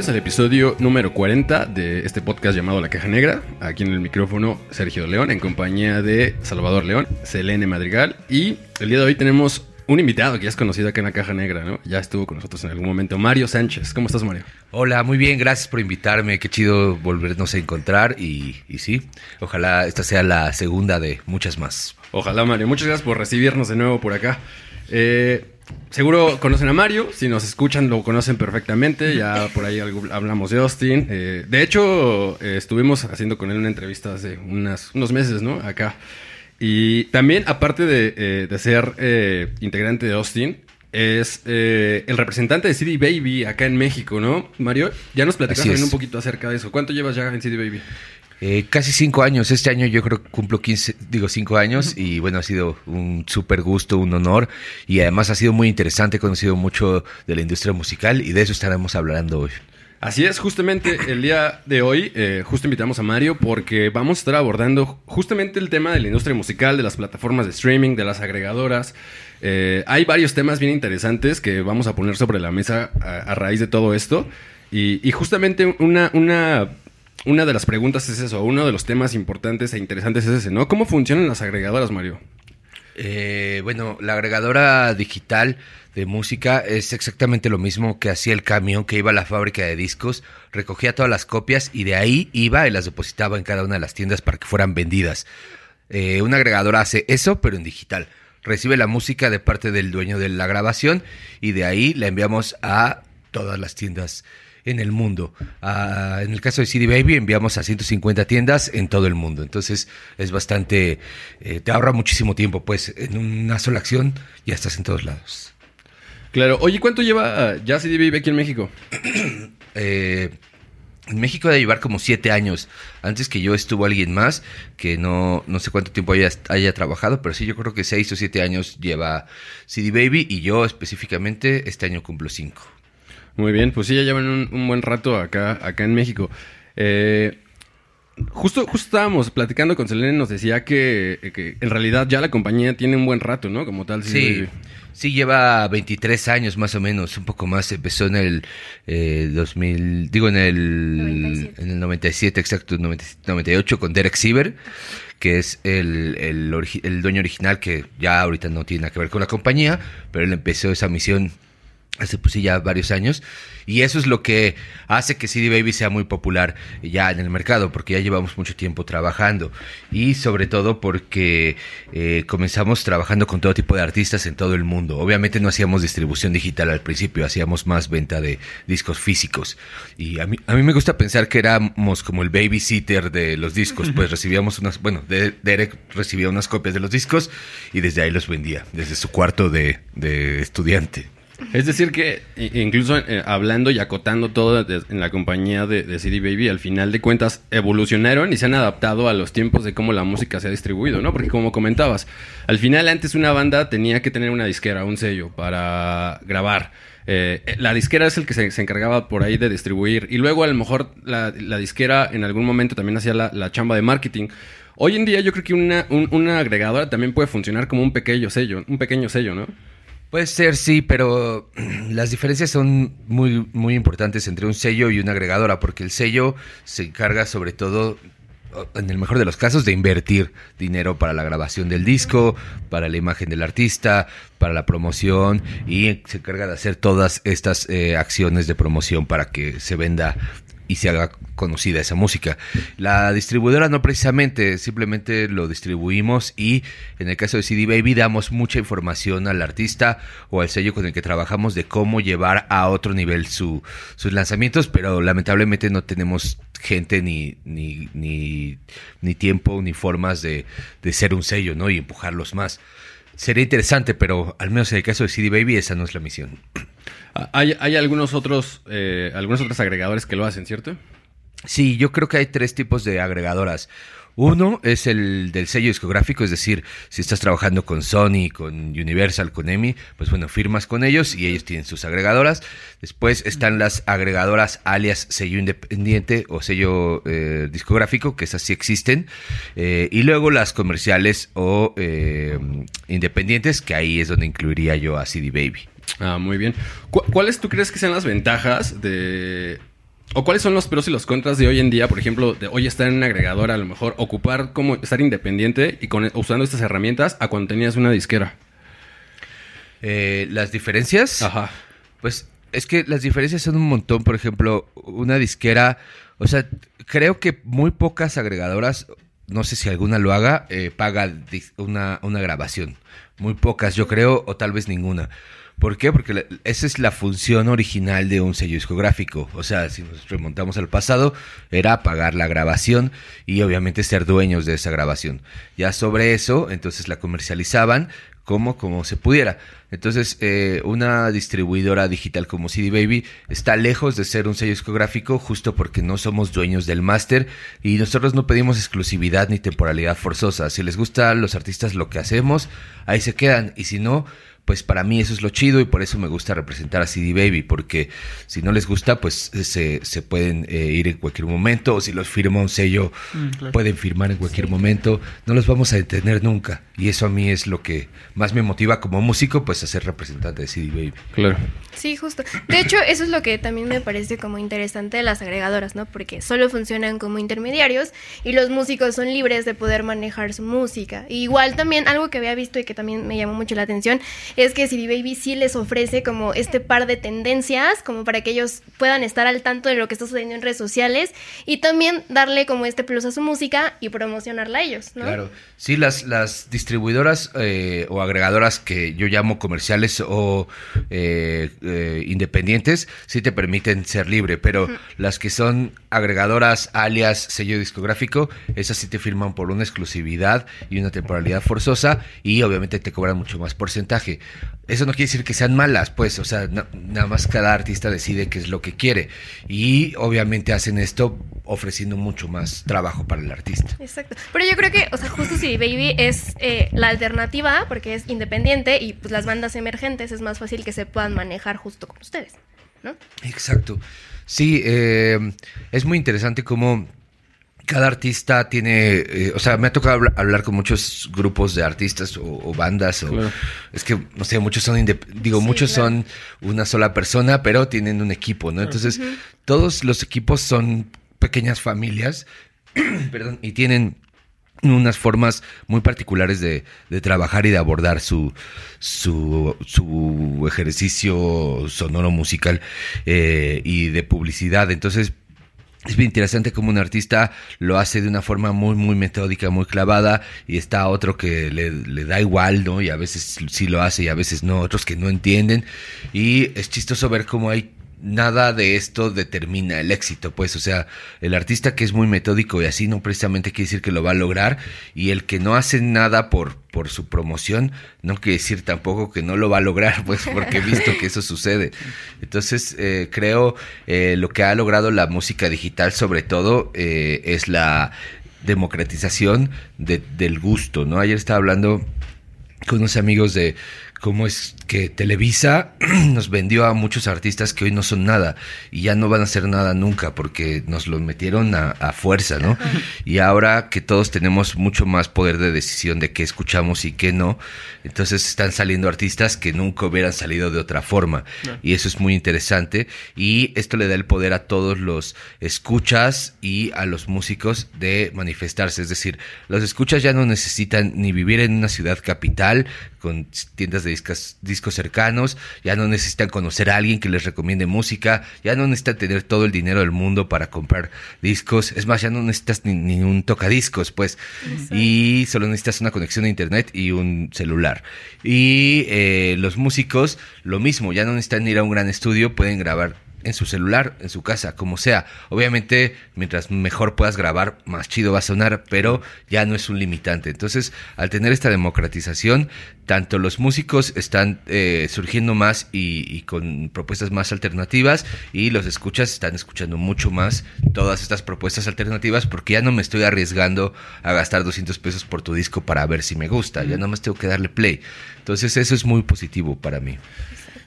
Bienvenidos al episodio número 40 de este podcast llamado La Caja Negra. Aquí en el micrófono Sergio León, en compañía de Salvador León, Selene Madrigal. Y el día de hoy tenemos un invitado que ya es conocido acá en La Caja Negra, ¿no? Ya estuvo con nosotros en algún momento, Mario Sánchez. ¿Cómo estás, Mario? Hola, muy bien, gracias por invitarme. Qué chido volvernos a encontrar y, y sí, ojalá esta sea la segunda de muchas más. Ojalá, Mario. Muchas gracias por recibirnos de nuevo por acá. Eh, seguro conocen a Mario, si nos escuchan lo conocen perfectamente, ya por ahí algo- hablamos de Austin. Eh, de hecho, eh, estuvimos haciendo con él una entrevista hace unas, unos meses, ¿no? Acá. Y también, aparte de, eh, de ser integrante de Austin, es el representante de CD Baby acá en México, ¿no? Mario, ya nos platicaste un poquito acerca de eso. ¿Cuánto llevas ya en CD Baby? Eh, casi cinco años, este año yo creo que cumplo 15, digo cinco años y bueno, ha sido un súper gusto, un honor y además ha sido muy interesante, he conocido mucho de la industria musical y de eso estaremos hablando hoy. Así es, justamente el día de hoy, eh, justo invitamos a Mario porque vamos a estar abordando justamente el tema de la industria musical, de las plataformas de streaming, de las agregadoras. Eh, hay varios temas bien interesantes que vamos a poner sobre la mesa a, a raíz de todo esto. Y, y justamente una, una, una de las preguntas es eso, uno de los temas importantes e interesantes es ese, ¿no? ¿Cómo funcionan las agregadoras, Mario? Eh, bueno, la agregadora digital de música es exactamente lo mismo que hacía el camión que iba a la fábrica de discos, recogía todas las copias y de ahí iba y las depositaba en cada una de las tiendas para que fueran vendidas. Eh, una agregadora hace eso, pero en digital. Recibe la música de parte del dueño de la grabación y de ahí la enviamos a todas las tiendas en el mundo. Ah, en el caso de CD Baby enviamos a 150 tiendas en todo el mundo. Entonces es bastante, eh, te ahorra muchísimo tiempo, pues en una sola acción ya estás en todos lados. Claro, oye, ¿cuánto lleva uh, ya CD Baby aquí en México? Eh, en México debe llevar como siete años. Antes que yo estuvo alguien más que no, no sé cuánto tiempo haya, haya trabajado, pero sí yo creo que seis o siete años lleva CD Baby y yo específicamente este año cumplo cinco. Muy bien, pues sí, ya llevan un, un buen rato acá, acá en México. Eh, justo, justo estábamos platicando con Selene, nos decía que, que en realidad ya la compañía tiene un buen rato, ¿no? Como tal. Sí, sí, lleva 23 años más o menos, un poco más. Empezó en el eh, 2000, digo en el 97. en el 97, exacto, 90 98 con Derek Siever, que es el, el, el dueño original que ya ahorita no tiene nada que ver con la compañía, pero él empezó esa misión hace pues sí ya varios años. Y eso es lo que hace que CD Baby sea muy popular ya en el mercado porque ya llevamos mucho tiempo trabajando. Y sobre todo porque eh, comenzamos trabajando con todo tipo de artistas en todo el mundo. Obviamente no hacíamos distribución digital al principio hacíamos más venta de discos físicos. Y a mí, a mí me gusta pensar que éramos como el babysitter de los discos. Pues recibíamos unas bueno de- Derek recibía unas copias de los discos y desde ahí los vendía desde su cuarto de, de estudiante Es decir, que incluso eh, hablando y acotando todo en la compañía de, de CD Baby, al final de cuentas evolucionaron y se han adaptado a los tiempos de cómo la música se ha distribuido, ¿no? Porque como comentabas, al final antes una banda tenía que tener una disquera, un sello para grabar. Eh, la disquera es el que se, encargaba por ahí de distribuir. Y luego a lo mejor la, la disquera en algún momento también hacía la, la chamba de marketing. Hoy en día yo creo que una, un- una agregadora también puede funcionar como un pequeño sello, un pequeño sello, ¿no? Puede ser, sí, pero las diferencias son muy, muy importantes entre un sello y una agregadora, porque el sello se encarga sobre todo, en el mejor de los casos, de invertir dinero para la grabación del disco, para la imagen del artista, para la promoción, y se encarga de hacer todas estas eh, acciones de promoción para que se venda y se haga conocida esa música. La distribuidora no precisamente, simplemente lo distribuimos y en el caso de CD Baby damos mucha información al artista o al sello con el que trabajamos de cómo llevar a otro nivel su, sus lanzamientos, pero lamentablemente no tenemos gente ni, ni, ni, tiempo ni formas de, de ser un sello, ¿no? Y empujarlos más. Sería interesante, pero al menos en el caso de CD Baby esa no es la misión. Hay, hay algunos otros, eh, algunos otros agregadores que lo hacen, ¿cierto? Sí, yo creo que hay tres tipos de agregadoras. Uno es el del sello discográfico, es decir, si estás trabajando con Sony, con Universal, con EMI, pues bueno, firmas con ellos y ellos tienen sus agregadoras. Después están las agregadoras alias sello independiente o sello eh, discográfico, que esas sí existen. Eh, y luego las comerciales o eh, independientes, que ahí es donde incluiría yo a CD Baby. Ah, muy bien. ¿Cu- ¿Cuáles tú crees que sean las ventajas de... o cuáles son los pros y los contras de hoy en día, por ejemplo, de hoy estar en una agregadora, a lo mejor ocupar como estar independiente y con, usando estas herramientas a cuando tenías una disquera? Eh, las diferencias. Ajá. Pues es que las diferencias son un montón. Por ejemplo, una disquera, o sea, creo que muy pocas agregadoras, no sé si alguna lo haga, eh, paga una, una grabación. Muy pocas, yo creo, o tal vez ninguna. ¿Por qué? Porque esa es la función original de un sello discográfico. O sea, si nos remontamos al pasado, era pagar la grabación y obviamente ser dueños de esa grabación. Ya sobre eso, entonces la comercializaban como, como se pudiera. Entonces, eh, una distribuidora digital como CD Baby está lejos de ser un sello discográfico justo porque no somos dueños del máster y nosotros no pedimos exclusividad ni temporalidad forzosa. Si les gusta a los artistas lo que hacemos, ahí se quedan. Y si no, pues para mí eso es lo chido y por eso me gusta representar a CD Baby, porque si no les gusta, pues se, se pueden eh, ir en cualquier momento, o si los firma un sello, pueden firmar en cualquier momento, no los vamos a detener nunca. Y eso a mí es lo que más me motiva como músico, pues a ser representante de CD Baby. Claro. Sí, justo. De hecho, eso es lo que también me parece como interesante de las agregadoras, ¿no? Porque solo funcionan como intermediarios y los músicos son libres de poder manejar su música. Y igual también algo que había visto y que también me llamó mucho la atención es que CD Baby sí les ofrece como este par de tendencias como para que ellos puedan estar al tanto de lo que está sucediendo en redes sociales y también darle como este plus a su música y promocionarla a ellos, ¿no? Claro. Sí, las, las distribuidoras eh, o agregadoras que yo llamo comerciales o eh, eh, independientes sí te permiten ser libre, pero las que son agregadoras alias sello discográfico, esas sí te firman por una exclusividad y una temporalidad forzosa y obviamente te cobran mucho más porcentaje. Eso no quiere decir que sean malas, pues, o sea, na- nada más cada artista decide qué es lo que quiere y obviamente hacen esto ofreciendo mucho más trabajo para el artista. Exacto. Pero yo creo que, o sea, justo CD Baby es eh, la alternativa porque es independiente y pues las bandas emergentes es más fácil que se puedan manejar justo con ustedes, ¿no? Exacto. Sí, eh, es muy interesante cómo cada artista tiene, eh, o sea, me ha tocado habla- hablar con muchos grupos de artistas o, o bandas, o Claro. es que, no sé, muchos son, digo, Sí, muchos claro. son una sola persona, pero tienen un equipo, ¿no? Entonces, todos los equipos son pequeñas familias, perdón, y tienen unas formas muy particulares de, de trabajar y de abordar su, su, su ejercicio sonoro musical eh, y de publicidad. Entonces, es bien interesante como un artista lo hace de una forma muy, muy metódica, muy clavada, y está otro que le, le da igual, ¿no? Y a veces sí lo hace y a veces no, otros que no entienden. Y es chistoso ver cómo hay nada de esto determina el éxito, pues, o sea, el artista que es muy metódico y así no precisamente quiere decir que lo va a lograr, y el que no hace nada por, por su promoción, no quiere decir tampoco que no lo va a lograr, pues, porque he visto que eso sucede. Entonces, eh, creo eh, lo que ha logrado la música digital, sobre todo, eh, es la democratización de- del gusto, ¿no? Ayer estaba hablando con unos amigos de cómo es que Televisa nos vendió a muchos artistas que hoy no son nada y ya no van a ser nada nunca porque nos los metieron a, a fuerza, ¿no? Y ahora que todos tenemos mucho más poder de decisión de qué escuchamos y qué no, entonces están saliendo artistas que nunca hubieran salido de otra forma. Y eso es muy interesante. Y esto le da el poder a todos los escuchas y a los músicos de manifestarse, es decir, los escuchas ya no necesitan ni vivir en una ciudad capital con tiendas de discos, discos cercanos, ya no necesitan conocer a alguien que les recomiende música, ya no necesitan tener todo el dinero del mundo para comprar discos, es más, ya no necesitas ni, un tocadiscos, pues, y solo necesitas una conexión a internet y un celular. Y eh, los músicos, lo mismo, ya no necesitan ir a un gran estudio, pueden grabar en su celular, en su casa, como sea. Obviamente, mientras mejor puedas grabar, más chido va a sonar, pero ya no es un limitante. Entonces, al tener esta democratización, tanto los músicos están eh, surgiendo más y, con propuestas más alternativas y los escuchas están escuchando mucho más todas estas propuestas alternativas porque ya no me estoy arriesgando a gastar 200 pesos por tu disco para ver si me gusta, ya nada más tengo que darle play. Entonces, eso es muy positivo para mí.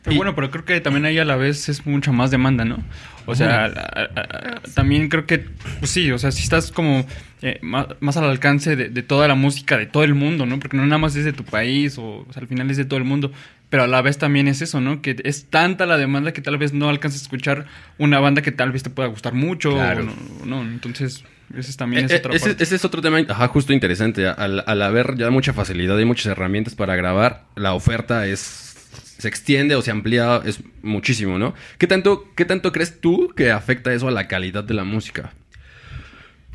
Pero bueno, pero creo que también ahí a la vez es mucha más demanda, ¿no? O sea, también creo que, pues sí, o sea, si estás como eh, más, al alcance de, toda la música de todo el mundo, ¿no? Porque no nada más es de tu país, o, al final es de todo el mundo, pero a la vez también es eso, ¿no? Que es tanta la demanda que tal vez no alcances a escuchar una banda que tal vez te pueda gustar mucho, claro. no, Entonces, ese también es eh, otra ese, parte. ese, es otro tema, ajá, justo interesante. Al, al haber ya mucha facilidad y muchas herramientas para grabar, la oferta es se extiende o se amplía es muchísimo, ¿no? ¿Qué tanto, ¿Qué tanto crees tú que afecta eso a la calidad de la música?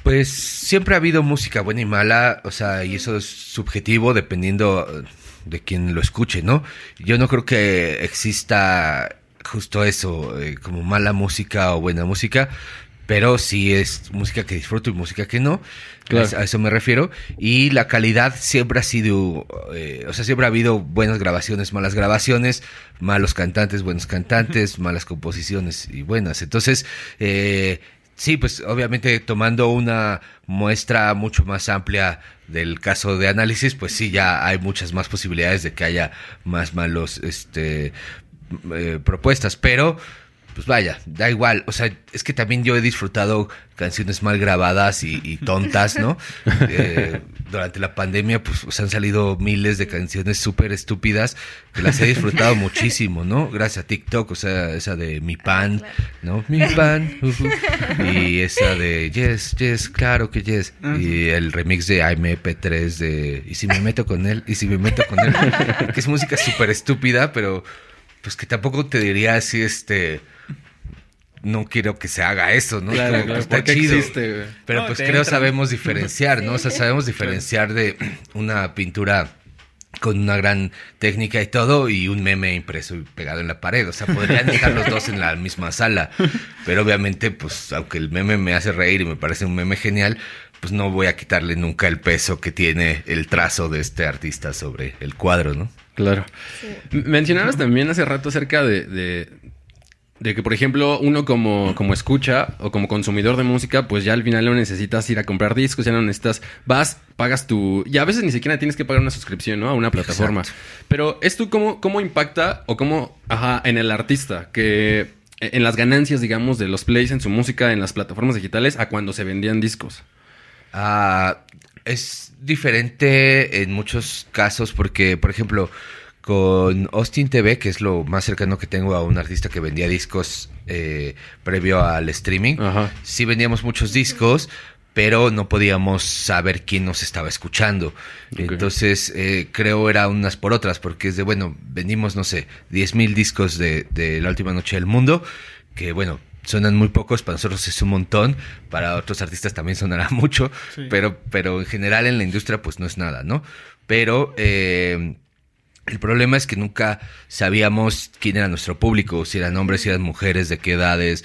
Pues siempre ha habido música buena y mala, o sea, y eso es subjetivo dependiendo de quien lo escuche, ¿no? Yo no creo que exista justo eso, eh, como mala música o buena música pero sí es música que disfruto y música que no. A eso me refiero. Y la calidad siempre ha sido, eh, o sea, siempre ha habido buenas grabaciones, malas grabaciones, malos cantantes, buenos cantantes, malas composiciones y buenas. Entonces, eh, sí, pues obviamente tomando una muestra mucho más amplia del caso de análisis, pues sí, ya hay muchas más posibilidades de que haya más malos este, eh, propuestas, pero pues vaya, da igual. O sea, es que también yo he disfrutado canciones mal grabadas y, tontas, ¿no? Eh, durante la pandemia, pues han salido miles de canciones súper estúpidas que las he disfrutado muchísimo, ¿no? Gracias a TikTok, o sea, esa de Mi Pan, ¿no? Mi Pan. y esa de Yes, Yes, claro que Yes. Y el remix de AMP3 de Y si me meto con él, y si me meto con él. que es música súper estúpida, pero pues que tampoco te diría así, este no quiero que se haga eso, ¿no? Claro, claro, está chido. Existe, pero pues creo sabemos diferenciar, ¿no? O sea, sabemos diferenciar de una pintura con una gran técnica y todo y un meme impreso y pegado en la pared. O sea, podrían estar los dos en la misma sala. Pero obviamente, pues, aunque el meme me hace reír y me parece un meme genial, pues no voy a quitarle nunca el peso que tiene el trazo de este artista sobre el cuadro, ¿no? Claro. Mencionabas también hace rato acerca de, de que, por ejemplo, uno como, como escucha o como consumidor de música, pues ya al final no necesitas ir a comprar discos, ya no necesitas, vas, pagas tu... Y a veces ni siquiera tienes que pagar una suscripción, ¿no? A una plataforma. Pero ¿esto cómo, cómo impacta o cómo, ajá, en el artista? Que en las ganancias, digamos, de los plays en su música en las plataformas digitales a cuando se vendían discos. Ah, es diferente en muchos casos porque, por ejemplo con Austin TV, que es lo más cercano que tengo a un artista que vendía discos eh, previo al streaming. Sí vendíamos muchos discos, pero no podíamos saber quién nos estaba escuchando. Entonces, eh, creo era unas por otras, porque es de, bueno, vendimos, no sé, 10 mil discos de, La Última Noche del Mundo, que bueno, suenan muy pocos, para nosotros es un montón, para otros artistas también sonará mucho, pero, pero en general en la industria pues no es nada, ¿no? Pero... Eh, el problema es que nunca sabíamos quién era nuestro público, si eran hombres, si eran mujeres, de qué edades,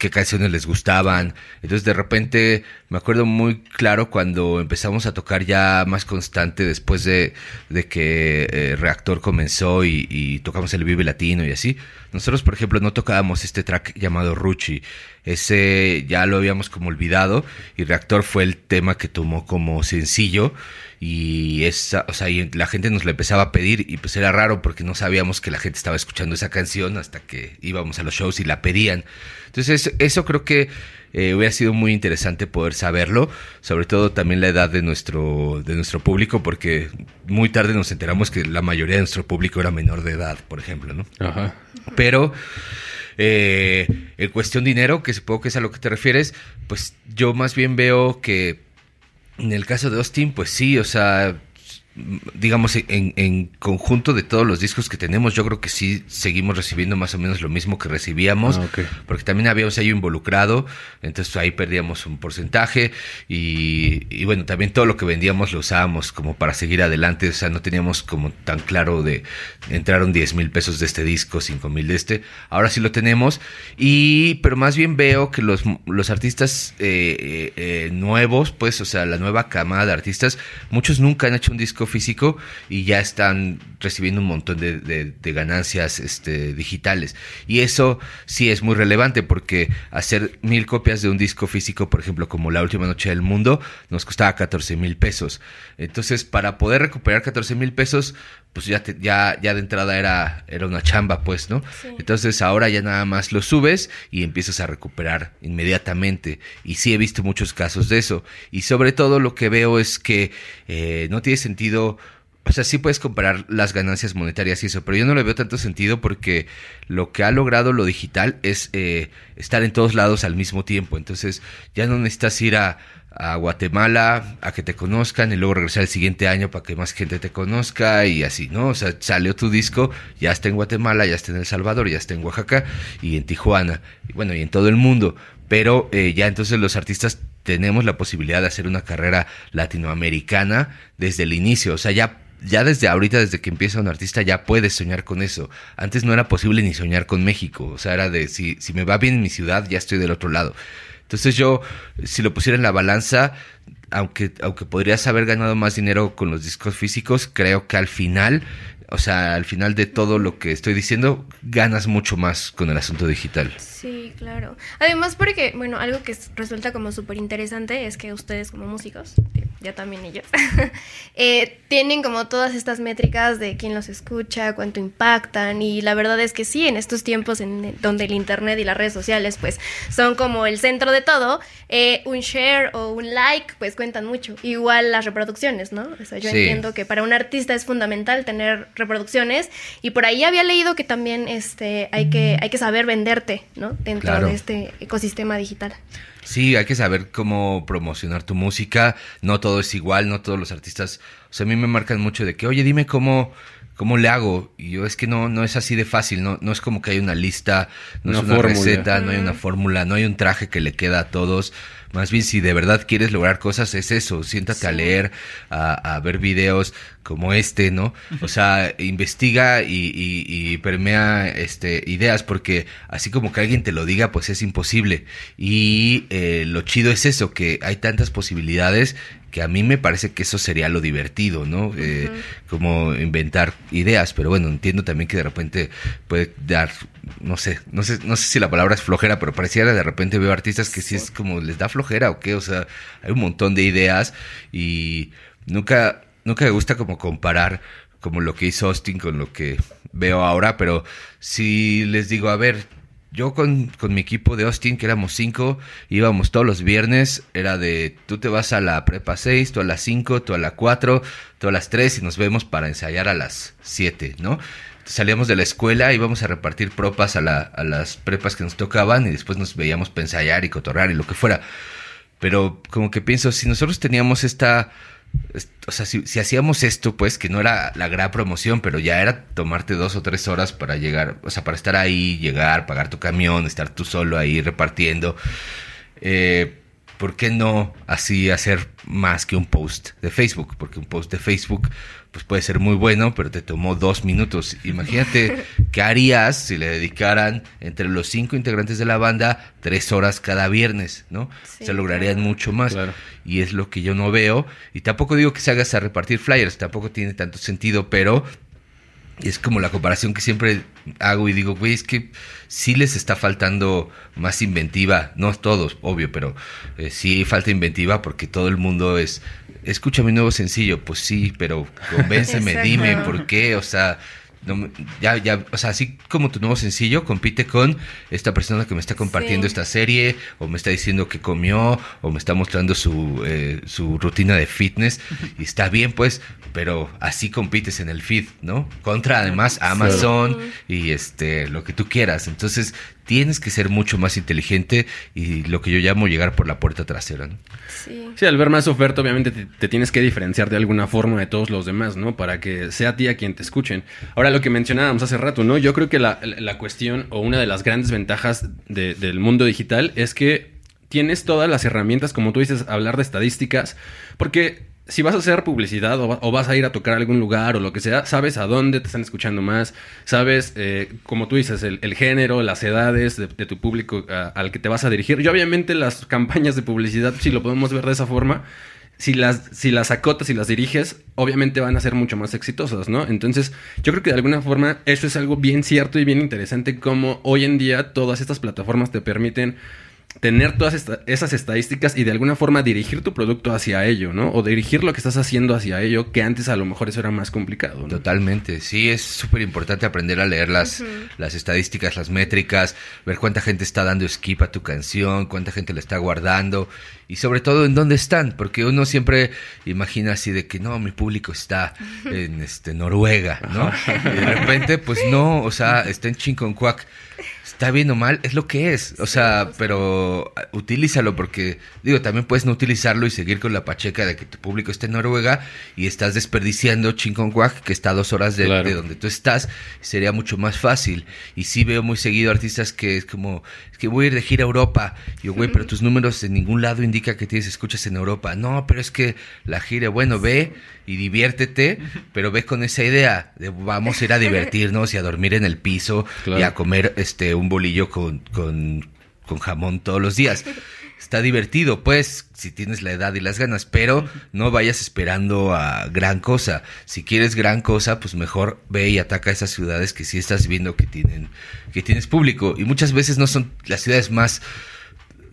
qué canciones les gustaban. Entonces de repente me acuerdo muy claro cuando empezamos a tocar ya más constante después de, que eh, Reactor comenzó y, tocamos el Vive Latino y así. Nosotros, por ejemplo, no tocábamos este track llamado Ruchi. Ese ya lo habíamos como olvidado y Reactor fue el tema que tomó como sencillo y esa, o sea, y la gente nos la empezaba a pedir y pues era raro porque no sabíamos que la gente estaba escuchando esa canción hasta que íbamos a los shows y la pedían. Entonces eso, creo que eh, hubiera sido muy interesante poder saberlo, sobre todo también la edad de nuestro, de nuestro público, porque muy tarde nos enteramos que la mayoría de nuestro público era menor de edad, por ejemplo, ¿no? Ajá. Pero eh, en cuestión dinero, que supongo que es a lo que te refieres, pues yo más bien veo que en el caso de Austin, pues sí, o sea, digamos, en, en, conjunto de todos los discos que tenemos, yo creo que sí seguimos recibiendo más o menos lo mismo que recibíamos, Ah, porque también había un sello involucrado, entonces ahí perdíamos un porcentaje y, y bueno, también todo lo que vendíamos lo usábamos como para seguir adelante, o sea, no teníamos como tan claro de entraron 10 mil pesos de este disco, 5 mil de este, ahora sí lo tenemos, y pero más bien veo que los, los artistas eh, eh, eh, nuevos, pues, o sea, la nueva camada de artistas, muchos nunca han hecho un disco físico y ya están recibiendo un montón de, ganancias este, digitales. Y eso sí es muy relevante porque hacer mil copias de un disco físico, por ejemplo, como La Última Noche del Mundo, nos costaba 14 mil pesos. Entonces, para poder recuperar 14 mil pesos, pues ya, te- ya, ya de entrada era, era una chamba, pues, ¿no? Sí. Entonces ahora ya nada más lo subes y empiezas a recuperar inmediatamente. Y sí he visto muchos casos de eso. Y sobre todo lo que veo es que eh, no tiene sentido. O sea, sí puedes comparar las ganancias monetarias y eso, pero yo no le veo tanto sentido porque lo que ha logrado lo digital es eh, estar en todos lados al mismo tiempo. Entonces ya no necesitas ir a, a Guatemala a que te conozcan y luego regresar el siguiente año para que más gente te conozca y así, ¿no? O sea, salió tu disco, ya está en Guatemala, ya está en El Salvador, ya está en Oaxaca y en Tijuana, y bueno, y en todo el mundo. Pero eh, ya entonces los artistas tenemos la posibilidad de hacer una carrera latinoamericana desde el inicio, o sea, ya ya desde ahorita, desde que empieza un artista, ya puedes soñar con eso. Antes no era posible ni soñar con México. O sea, era de si, si me va bien en mi ciudad, ya estoy del otro lado. Entonces yo, si lo pusiera en la balanza, aunque, aunque podrías haber ganado más dinero con los discos físicos, creo que al final, o sea, al final de todo lo que estoy diciendo, ganas mucho más con el asunto digital. Sí, claro. Además porque, bueno, algo que es- resulta como súper interesante es que ustedes como músicos, ya también ellos, eh, tienen como todas estas métricas de quién los escucha, cuánto impactan y la verdad es que sí, en estos tiempos en donde el internet y las redes sociales pues son como el centro de todo, eh, un share o un like pues cuentan mucho. Igual las reproducciones, ¿no? O sea, yo Sí. entiendo que para un artista es fundamental tener reproducciones y por ahí había leído que también este hay que hay que saber venderte, ¿no? Dentro Claro. de este ecosistema digital. Sí, hay que saber cómo promocionar tu música. No todo es igual, no todos los artistas. O sea, a mí me marcan mucho de que, oye, dime cómo, cómo le hago. Y yo es que no, no es así de fácil. No, no es como que hay una lista, no Una es una fórmula. receta, no hay una fórmula, no hay un traje que le queda a todos. Más bien, si de verdad quieres lograr cosas, es eso. Siéntate a leer, a, a ver videos como este, ¿no? O sea, investiga y, y- y permea este, ideas, porque así como que alguien te lo diga, pues es imposible. Y eh, lo chido es eso, que hay tantas posibilidades que a mí me parece que eso sería lo divertido, ¿no? Eh, Como inventar ideas, pero bueno, entiendo también que de repente puede dar, no sé, no sé, no sé si la palabra es flojera, pero pareciera de repente veo artistas que sí es como les da flojera o qué, o sea, hay un montón de ideas y nunca, nunca me gusta como comparar como lo que hizo Austin con lo que veo ahora, pero si les digo, a ver, yo con, con mi equipo de Austin, que éramos cinco, íbamos todos los viernes, era de tú te vas a la prepa 6, tú a las 5, tú a la 4, tú a las 3 y nos vemos para ensayar a las 7, ¿no? Salíamos de la escuela, íbamos a repartir propas a, la- a las prepas que nos tocaban y después nos veíamos para ensayar y cotorrar y lo que fuera. Pero como que pienso, si nosotros teníamos esta... est- O sea, si, si hacíamos esto, pues, que no era la gran promoción, pero ya era tomarte dos o tres horas para llegar, o sea, para estar ahí, llegar, pagar tu camión, estar tú solo ahí repartiendo. Eh, ¿Por qué no así hacer más que un post de Facebook? Porque un post de Facebook pues puede ser muy bueno, pero te tomó dos minutos. Imagínate qué harías si le dedicaran entre los cinco integrantes de la banda tres horas cada viernes, ¿no? Sí, Se lograrían claro. mucho más. Claro. Y es lo que yo no veo. Y tampoco digo que se hagas a repartir flyers, tampoco tiene tanto sentido, pero es como la comparación que siempre hago y digo, güey, es que sí les está faltando más inventiva. No todos, obvio, pero eh, sí falta inventiva porque todo el mundo es, escucha mi nuevo sencillo. Pues sí, pero convénceme, dime por qué. O sea, no me- ya, ya, o sea, así como tu nuevo sencillo compite con esta persona que me está compartiendo Sí. esta serie, o me está diciendo que comió, o me está mostrando su, eh, su rutina de fitness, y está bien, pues, pero así compites en el feed, ¿no? Contra además Amazon y este, lo que tú quieras. Entonces, tienes que ser mucho más inteligente y lo que yo llamo llegar por la puerta trasera, ¿no? Sí. Sí, al ver más oferta, obviamente te, te tienes que diferenciar de alguna forma de todos los demás, ¿no? Para que sea a ti a quien te escuchen. Ahora, lo que mencionábamos hace rato, ¿no? Yo creo que la, la cuestión o una de las grandes ventajas de- del mundo digital es que tienes todas las herramientas, como tú dices, hablar de estadísticas, porque si vas a hacer publicidad o, va- o vas a ir a tocar a algún lugar o lo que sea, sabes a dónde te están escuchando más, sabes, eh, como tú dices, el, género, las edades de, tu público al que te vas a dirigir. Y obviamente las campañas de publicidad, si lo podemos ver de esa forma, si las, si las acotas y las diriges, obviamente van a ser mucho más exitosas, ¿no? Entonces, yo creo que de alguna forma eso es algo bien cierto y bien interesante, como hoy en día todas estas plataformas te permiten tener todas esta- esas estadísticas y de alguna forma dirigir tu producto hacia ello, ¿no? O dirigir lo que estás haciendo hacia ello, que antes a lo mejor eso era más complicado, ¿no? Totalmente, sí, es súper importante aprender a leer las, las estadísticas, las métricas, ver cuánta gente está dando skip a tu canción, cuánta gente la está guardando y sobre todo en dónde están, porque uno siempre imagina así de que no, mi público está en este Noruega, ¿no? Y de repente, pues no, o sea, está en Chinconcuac. Está bien o mal, es lo que es. O sea, pero ah, utilízalo porque, digo, también puedes no utilizarlo y seguir con la pacheca de que tu público esté en Noruega y estás desperdiciando Chinconcuac, que está a dos horas de, Claro. de donde tú estás. Sería mucho más fácil. Y sí veo muy seguido artistas que es como, es que voy a ir de gira a Europa. Y yo, güey, pero tus números en ningún lado indica que tienes escuchas en Europa. No, pero es que la gira, bueno, ve y diviértete, pero ve con esa idea de vamos a ir a divertirnos y a dormir en el piso y a comer este un bolillo con, con, con jamón todos los días. Está divertido, pues, si tienes la edad y las ganas, pero no vayas esperando a gran cosa. Si quieres gran cosa, pues mejor ve y ataca esas ciudades que sí estás viendo que tienen, que tienes público. Y muchas veces no son las ciudades más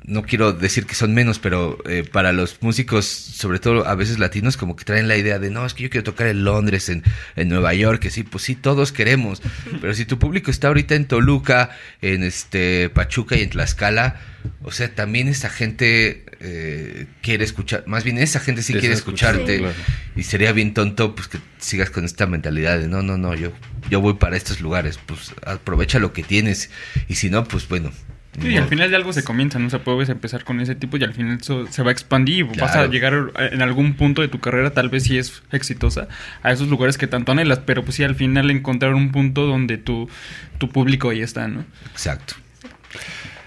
no quiero decir que son menos, pero eh, para los músicos, sobre todo a veces latinos, como que traen la idea de, no, es que yo quiero tocar en Londres, en, en Nueva York, que sí, pues sí, todos queremos. Pero si tu público está ahorita en Toluca, en este Pachuca y en Tlaxcala, o sea, también esa gente eh, quiere escuchar, más bien esa gente sí quiere escucharte. claro. Y sería bien tonto pues que sigas con esta mentalidad de, no, no, no, yo, yo voy para estos lugares, pues aprovecha lo que tienes. Y si no, pues bueno. Sí, y al final de algo se comienza, ¿no? O sea, puedes empezar con ese tipo y al final eso se va a expandir y vas a Claro. llegar a- en algún punto de tu carrera, tal vez si es exitosa, a esos lugares que tanto anhelas, pero pues sí, al final encontrar un punto donde tu, tu público ahí está, ¿no? Exacto.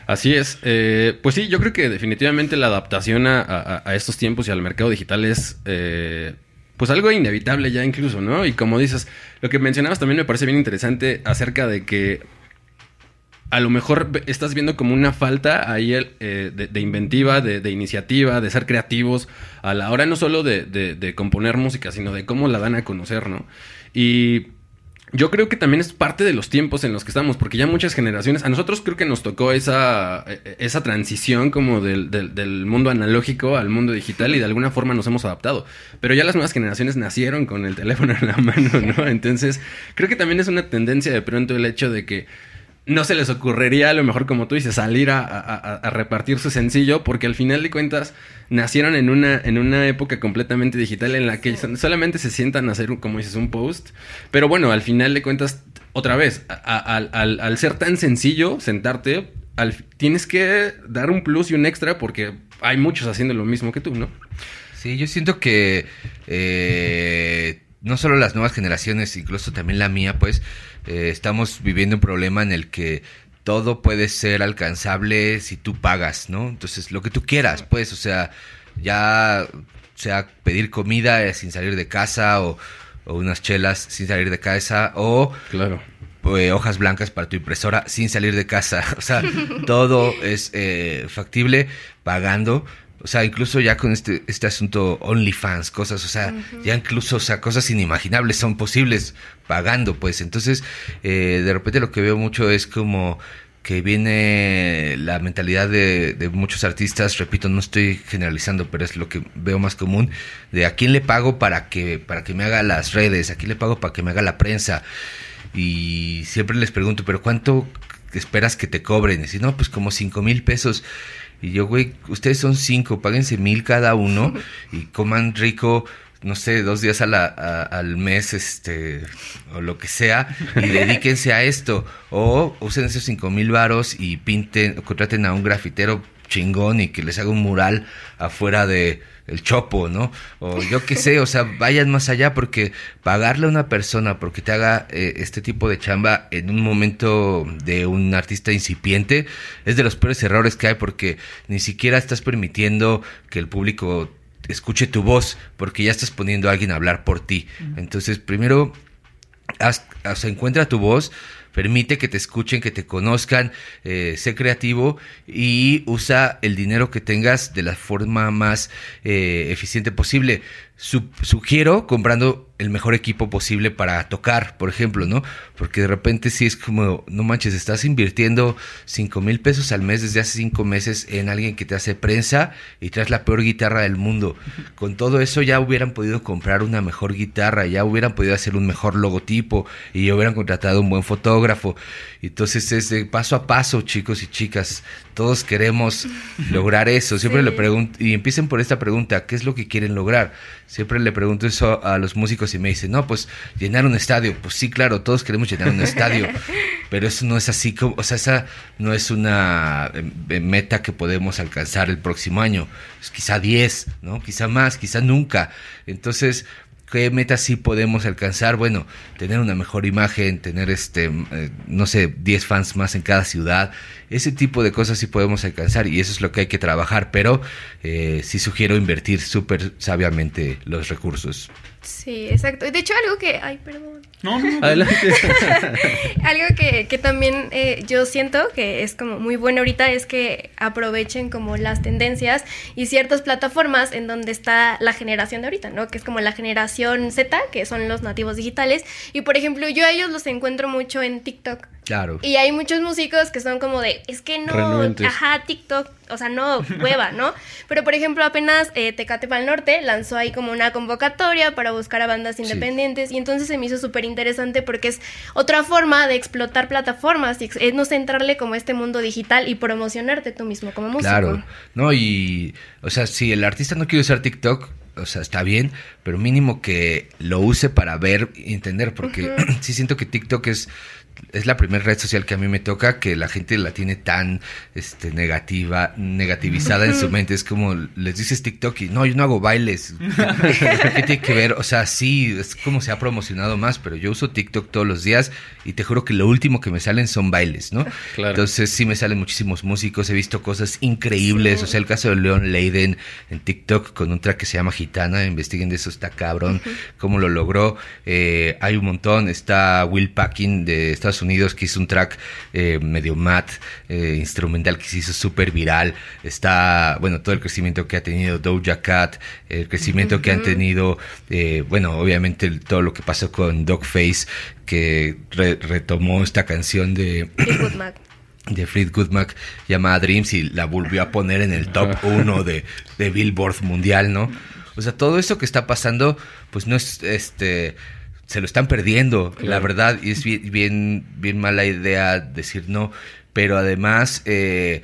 Así es. Eh, pues sí, yo creo que definitivamente la adaptación a, a- a estos tiempos y al mercado digital es eh, pues algo inevitable ya incluso, ¿no? Y como dices, lo que mencionabas también me parece bien interesante acerca de que a lo mejor estás viendo como una falta ahí el, eh, de, de inventiva, de, de iniciativa, de ser creativos a la hora no solo de, de- componer música, sino de cómo la dan a conocer, ¿no? Y yo creo que también es parte de los tiempos en los que estamos, porque ya muchas generaciones, a nosotros creo que nos tocó esa, eh, esa transición como del, del- del mundo analógico al mundo digital y de alguna forma nos hemos adaptado. Pero ya las nuevas generaciones nacieron con el teléfono en la mano, ¿no? Entonces, creo que también es una tendencia de pronto el hecho de que no se les ocurriría, a lo mejor como tú dices, salir a, a- repartir su sencillo, porque al final de cuentas nacieron en una, en una época completamente digital en la que solamente se sientan a hacer, como dices, un post. Pero bueno, al final de cuentas, otra vez, a- al, al- al ser tan sencillo sentarte, al- tienes que dar un plus y un extra porque hay muchos haciendo lo mismo que tú, ¿no? Sí, yo siento que eh, no solo las nuevas generaciones, incluso también la mía, pues, eh, estamos viviendo un problema en el que todo puede ser alcanzable si tú pagas, ¿no? Entonces, lo que tú quieras, pues, o sea, ya sea pedir comida eh, sin salir de casa o, o unas chelas sin salir de casa o Claro. eh, hojas blancas para tu impresora sin salir de casa. O sea, todo es eh, factible pagando. O sea, incluso ya con este, este asunto OnlyFans, cosas, o sea, ya incluso, o sea, cosas inimaginables son posibles pagando, pues. Entonces, eh, de repente lo que veo mucho es como que viene la mentalidad de, de muchos artistas, repito, no estoy generalizando, pero es lo que veo más común, de a quién le pago para que, para que me haga las redes, a quién le pago para que me haga la prensa. y siempre les pregunto, pero ¿cuánto esperas que te cobren? Y dicen, no, pues como cinco mil pesos. Y yo, güey, ustedes son cinco, páguense mil cada uno y coman rico, no sé, dos días a la, a- al mes, este, o lo que sea, y dedíquense a esto. O usen esos cinco mil varos y pinten, o contraten a un grafitero chingón y que les haga un mural afuera de el chopo, ¿no? O yo qué sé, o sea, vayan más allá porque pagarle a una persona porque te haga eh, este tipo de chamba en un momento de un artista incipiente es de los peores errores que hay porque ni siquiera estás permitiendo que el público escuche tu voz porque ya estás poniendo a alguien a hablar por ti. Entonces, primero haz- sea, encuentra tu voz, permite que te escuchen, que te conozcan, eh, sé creativo y usa el dinero que tengas de la forma más eh, eficiente posible. Su- sugiero comprando el mejor equipo posible para tocar, por ejemplo, ¿no? Porque de repente sí es como, no manches, estás invirtiendo 5 mil pesos al mes desde hace 5 meses en alguien que te hace prensa y traes la peor guitarra del mundo. Con todo eso ya hubieran podido comprar una mejor guitarra, ya hubieran podido hacer un mejor logotipo y ya hubieran contratado un buen fotógrafo. Entonces es de paso a paso, chicos y chicas. Todos queremos lograr eso. Siempre Sí. le pregunto, y empiecen por esta pregunta, ¿qué es lo que quieren lograr? Siempre le pregunto eso a los músicos y me dicen, no, pues llenar un estadio. Pues sí, claro, todos queremos llenar un estadio, pero eso no es así como, o sea, esa no es una eh, meta que podemos alcanzar el próximo año. Es quizá 10, ¿no? Quizá más, quizá nunca. Entonces, ¿Qué metas sí podemos alcanzar? Bueno, tener una mejor imagen, tener este, eh, no sé, 10 fans más en cada ciudad. Ese tipo de cosas sí podemos alcanzar y eso es lo que hay que trabajar, pero eh, sí sugiero invertir súper sabiamente los recursos. Sí, exacto. Y De hecho, algo que... Ay, perdón. No, no, no. Adelante. Algo que, que también eh, yo siento que es como muy bueno ahorita es que aprovechen como las tendencias y ciertas plataformas en donde está la generación de ahorita, ¿no? Que es como la generación Z, que son los nativos digitales. Y por ejemplo, yo a ellos los encuentro mucho en TikTok. Claro. Y hay muchos músicos que son como de, es que no, Renuentes. ajá, TikTok, o sea, no, hueva, ¿no? Pero por ejemplo, apenas eh, Tecate Pal Norte lanzó ahí como una convocatoria para buscar a bandas Sí. independientes y entonces se me hizo súper interesante porque es otra forma de explotar plataformas y es no centrarle como este mundo digital y promocionarte tú mismo como músico. Claro, no, y, o sea, si el artista no quiere usar TikTok, o sea, está bien, pero mínimo que lo use para ver y entender, porque sí siento que TikTok es, es la primera red social que a mí me toca, que la gente la tiene tan este, negativa, negativizada en su mente. Es como les dices TikTok y no, yo no hago bailes. ¿Qué tiene que ver? O sea, sí, es como se ha promocionado más, pero yo uso TikTok todos los días y te juro que lo último que me salen son bailes, ¿no? Claro. Entonces sí me salen muchísimos músicos, he visto cosas increíbles, Sí. o sea, el caso de Leon Leiden en TikTok con un track que se llama Gitana, investiguen de eso, está cabrón, cómo lo logró, Eh, hay un montón, está Will Packing de Estados Unidos que hizo un track eh, medio mat, eh, instrumental que se hizo súper viral, está, bueno, todo el crecimiento que ha tenido Doja Cat, el crecimiento que han tenido, eh, bueno, obviamente todo lo que pasó con Dogface, que re- retomó esta canción de de Fleetwood Mac llamada Dreams y la volvió a poner en el top 1 de, de Billboard mundial, ¿no? O sea, todo eso que está pasando, pues no es, este, se lo están perdiendo, la verdad, y es bien, bien, bien mala idea decir no, pero además, eh,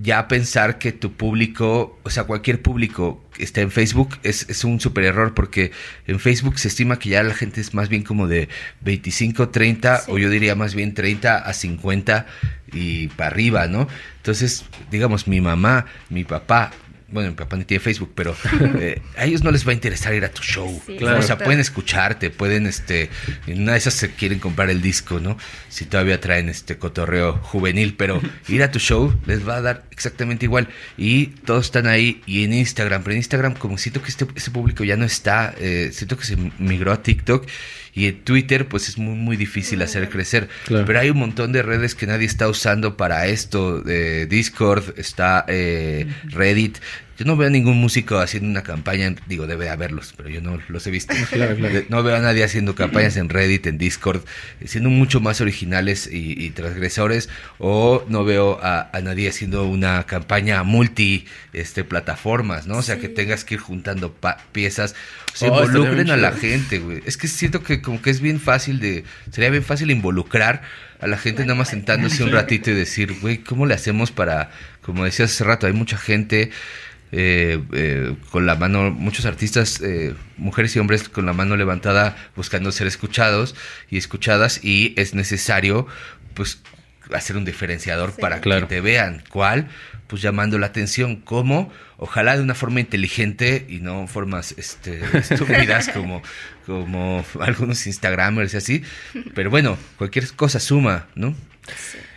ya pensar que tu público, o sea, cualquier público que esté en Facebook es, es un super error porque en Facebook se estima que ya la gente es más bien como de 25, 30 Sí. o yo diría más bien 30 a 50 y para arriba, ¿no? Entonces, digamos, mi mamá, mi papá, bueno, mi papá ni tiene Facebook, pero eh, a ellos no les va a interesar ir a tu show. Sí, ¿no? O sea, pueden escucharte, pueden, este, en una de esas se quieren comprar el disco, ¿no? Si todavía traen este cotorreo juvenil, pero ir a tu show les va a dar exactamente igual. Y todos están ahí y en Instagram, pero en Instagram como siento que este, ese público ya no está, eh, siento que se migró a TikTok y en Twitter pues es muy, muy difícil hacer crecer. Claro. Pero hay un montón de redes que nadie está usando para esto. eh, Discord, está eh, Reddit, yo no veo a ningún músico haciendo una campaña, digo, debe de haberlos, pero yo no los he visto. De- No veo a nadie haciendo campañas en Reddit, en Discord, siendo mucho más originales y, y transgresores, o no veo a, a nadie haciendo una campaña multi este, plataformas, ¿no? O sea, que tengas que ir juntando pa- piezas, o sea, Oh, involucren a la gente, güey. Es que siento que como que es bien fácil de, sería bien fácil involucrar a la gente nada más sentándose un ratito y decir, güey, ¿cómo le hacemos para, como decías hace rato, hay mucha gente eh, eh, con la mano, muchos artistas, eh, mujeres y hombres con la mano levantada buscando ser escuchados y escuchadas y es necesario, pues, hacer un diferenciador Sí. para Claro. que te vean. ¿Cuál? Pues llamando la atención. ¿Cómo? Ojalá de una forma inteligente y no formas este, estúpidas como, como algunos Instagramers y así. Pero bueno, cualquier cosa suma, ¿no?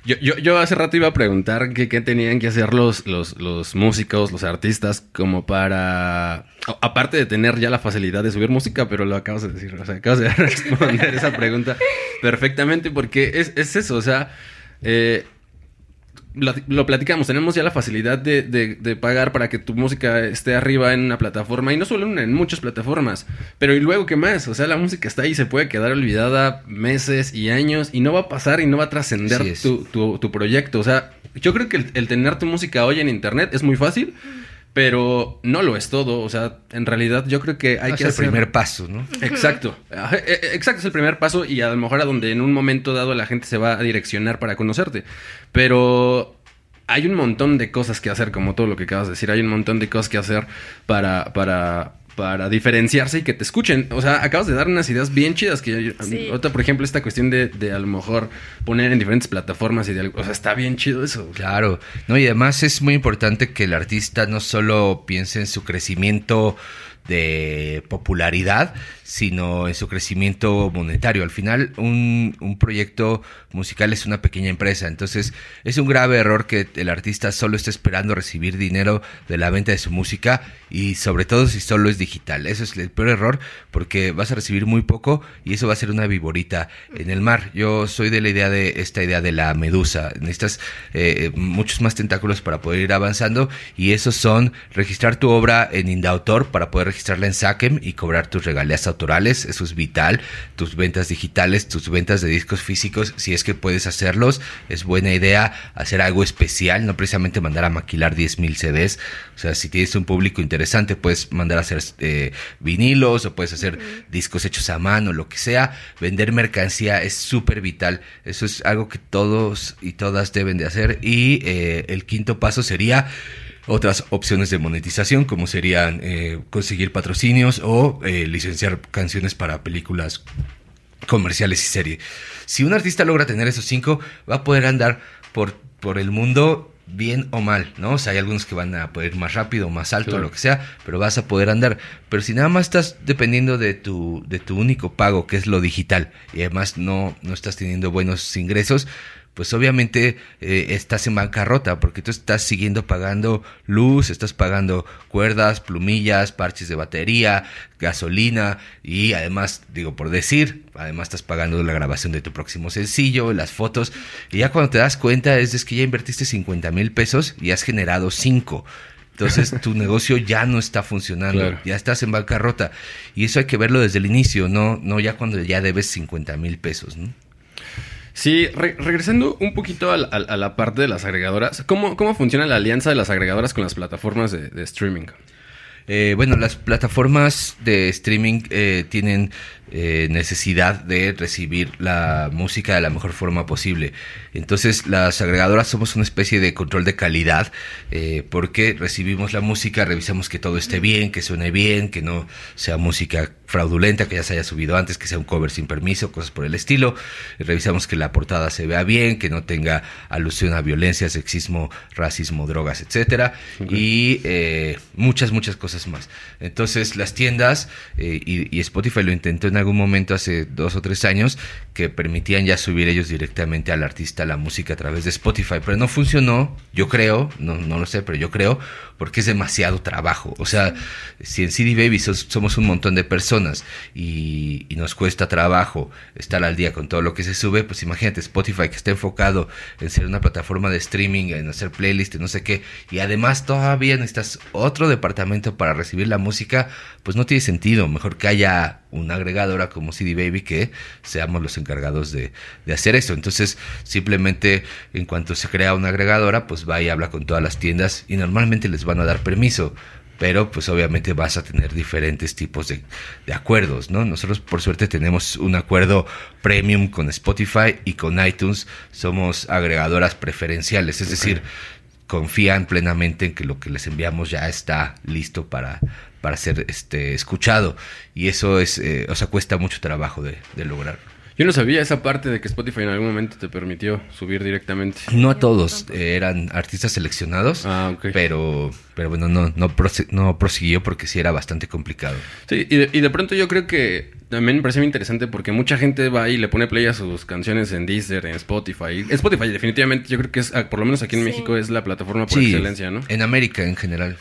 Yo, yo, yo hace rato iba a preguntar qué tenían que hacer los, los, los músicos, los artistas, como para... Aparte de tener ya la facilidad de subir música, pero lo acabas de decir, o sea, acabas de responder esa pregunta perfectamente porque es, es eso, o sea, eh, lo, lo platicamos, tenemos ya la facilidad de, de- de pagar para que tu música esté arriba en una plataforma y no solo en una, en muchas plataformas. Pero ¿y luego qué más? O sea, la música está ahí, se puede quedar olvidada meses y años y no va a pasar y no va a trascender tu, tu, tu proyecto. O sea, yo creo que el, el tener tu música hoy en internet es muy fácil, pero no lo es todo. O sea, en realidad yo creo que hay es que el hacer... primer paso, ¿no? Exacto, e- e- exacto, es el primer paso y a lo mejor a donde en un momento dado la gente se va a direccionar para conocerte. Pero hay un montón de cosas que hacer, como todo lo que acabas de decir, hay un montón de cosas que hacer para, para, para diferenciarse y que te escuchen. O sea, acabas de dar unas ideas bien chidas que yo- Sí. otra, por ejemplo, esta cuestión de, de a lo mejor poner en diferentes plataformas y de algo, o sea, está bien chido eso. Claro, no, y además es muy importante que el artista no solo piense en su crecimiento de popularidad, sino en su crecimiento monetario. Al final, un, proyecto musical es una pequeña empresa, entonces es un grave error que el artista solo esté esperando recibir dinero de la venta de su música y sobre todo si solo es digital. Eso es el peor error porque vas a recibir muy poco y eso va a ser una viborita en el mar. Yo soy de la idea de esta idea de la medusa. Necesitas eh, muchos más tentáculos para poder ir avanzando y esos son registrar tu obra en Indautor para poder registrarla en Saquem y cobrar tus regalías autorales. Eso es vital. Tus ventas digitales, tus ventas de discos físicos, si es que puedes hacerlos, es buena idea hacer algo especial, no precisamente mandar a maquilar 10.000 CDs. O sea, si tienes un público interesante, puedes mandar a hacer eh, vinilos o puedes hacer discos hechos a mano, lo que sea. Vender mercancía es súper vital. Eso es algo que todos y todas deben de hacer. Y eh, el quinto paso sería otras opciones de monetización, como serían eh, conseguir patrocinios o eh, licenciar canciones para películas comerciales y serie. Si un artista logra tener esos cinco, va a poder andar por, por el mundo bien o mal, ¿no? O sea, hay algunos que van a poder ir más rápido, más alto, Claro. lo que sea, pero vas a poder andar. Pero si nada más estás dependiendo de tu, de tu único pago, que es lo digital, y además no, no estás teniendo buenos ingresos, pues obviamente eh, estás en bancarrota porque tú estás siguiendo pagando luz, estás pagando cuerdas, plumillas, parches de batería, gasolina y además, digo por decir, además estás pagando la grabación de tu próximo sencillo, las fotos y ya cuando te das cuenta es, es que ya invertiste 50 mil pesos y has generado 5. Entonces tu negocio ya no está funcionando, Claro. ya estás en bancarrota y eso hay que verlo desde el inicio, no, no ya cuando ya debes 50 mil pesos. ¿no? Sí, re- regresando un poquito a la, parte de las agregadoras, ¿cómo, ¿cómo funciona la alianza de las agregadoras con las plataformas de, de streaming? Eh, bueno, las plataformas de streaming eh, tienen eh, necesidad de recibir la música de la mejor forma posible. Entonces, las agregadoras somos una especie de control de calidad eh, porque recibimos la música, revisamos que todo esté bien, que suene bien, que no sea música fraudulenta, que ya se haya subido antes, que sea un cover sin permiso, cosas por el estilo. Revisamos que la portada se vea bien, que no tenga alusión a violencia, sexismo, racismo, drogas, etcétera. Y eh, muchas, muchas cosas más. Entonces las tiendas eh, y, y Spotify lo intentó en algún momento hace dos o tres años que permitían ya subir ellos directamente al artista la música a través de Spotify, pero no funcionó, yo creo, no, no lo sé, pero yo creo, porque es demasiado trabajo. O sea, si en CD Baby somos un montón de personas y, nos cuesta trabajo estar al día con todo lo que se sube, pues imagínate Spotify que está enfocado en ser una plataforma de streaming, en hacer playlists, no sé qué, y además todavía necesitas otro departamento para recibir la música, pues no tiene sentido. Mejor que haya una agregadora como CD Baby que seamos los encargados de, de hacer eso. Entonces, simplemente en cuanto se crea una agregadora, pues va y habla con todas las tiendas y normalmente les van a dar permiso. Pero pues obviamente vas a tener diferentes tipos de, de acuerdos, ¿no? Nosotros por suerte tenemos un acuerdo premium con Spotify y con iTunes. Somos agregadoras preferenciales, es decir, confían plenamente en que lo que les enviamos ya está listo para, para ser este, escuchado. Y eso es, eh, o sea, cuesta mucho trabajo de, de lograr. Yo no sabía esa parte de que Spotify en algún momento te permitió subir directamente. No a todos, eh, eran artistas seleccionados, Ah, ok. pero, pero bueno, no, no, prose- no prosiguió porque sí era bastante complicado. Sí, y de, y de pronto yo creo que también me parece muy interesante porque mucha gente va y le pone play a sus canciones en Deezer, en Spotify. Spotify definitivamente yo creo que es, ah, por lo menos aquí en Sí. México, es la plataforma por Sí, excelencia, ¿no? en América en general.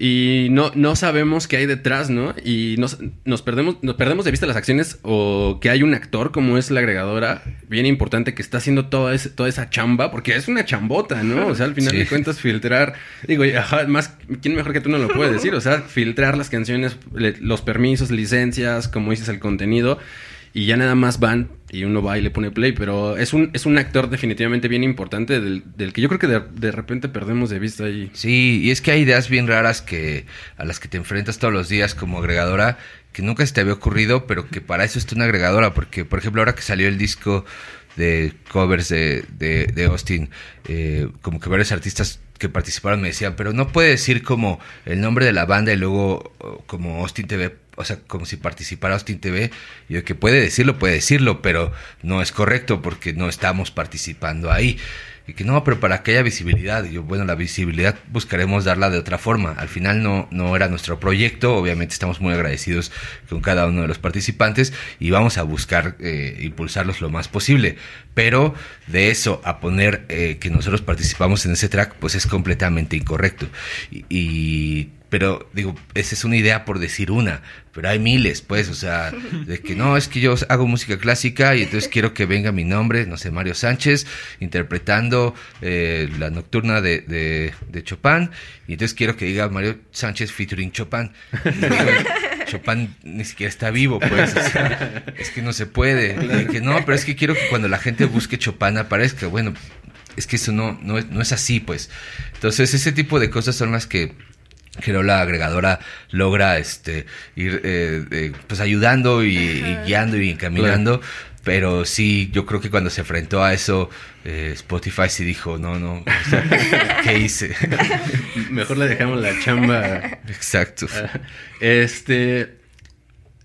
Y no, no sabemos qué hay detrás, ¿no? Y nos, nos, perdemos, nos perdemos de vista las acciones o que hay un actor como es la agregadora, bien importante, que está haciendo toda, ese- toda esa chamba, porque es una chambota, ¿no? O sea, al final Sí. de cuentas, filtrar, digo, y, ajá, más, ¿quién mejor que tú no lo puede decir? O sea, filtrar las canciones, le- los permisos, licencias, como dices, el contenido. Y ya nada más van y uno va y le pone play, pero es un, es un actor definitivamente bien importante del, del que yo creo que de, de repente perdemos de vista ahí. Sí, y es que hay ideas bien raras que a las que te enfrentas todos los días como agregadora que nunca se te había ocurrido, pero que para eso está una agregadora, porque por ejemplo ahora que salió el disco de covers de, de, de Austin, eh, como que varios artistas que participaron me decían, pero no puede decir como el nombre de la banda y luego como Austin TV, o sea, como si participara Austin TV, y yo que puede decirlo, puede decirlo, pero no es correcto porque no estamos participando ahí. Y que no, pero para que haya visibilidad. Yo, bueno, la visibilidad buscaremos darla de otra forma. Al final no, no era nuestro proyecto. Obviamente estamos muy agradecidos con cada uno de los participantes y vamos a buscar eh, impulsarlos lo más posible. Pero de eso a poner eh, que nosotros participamos en ese track, pues es completamente incorrecto. Y- pero digo, esa es una idea por decir una, pero hay miles, pues, o sea, de que no, es que yo hago música clásica y entonces quiero que venga mi nombre, no sé, Mario Sánchez, interpretando eh, la nocturna de, de, de Chopin, y entonces quiero que diga Mario Sánchez featuring Chopin. Digo, Chopin ni siquiera está vivo, pues, o sea, es que no se puede. Y que no, pero es que quiero que cuando la gente busque Chopin aparezca, bueno, es que eso no, no, es, no es así, pues. Entonces, ese tipo de cosas son las que creo la agregadora logra este ir eh, eh, pues ayudando y, y guiando y encaminando pero sí yo creo que cuando se enfrentó a eso eh, Spotify sí dijo no no o sea, qué hice Mejor le dejamos la chamba. exacto Este.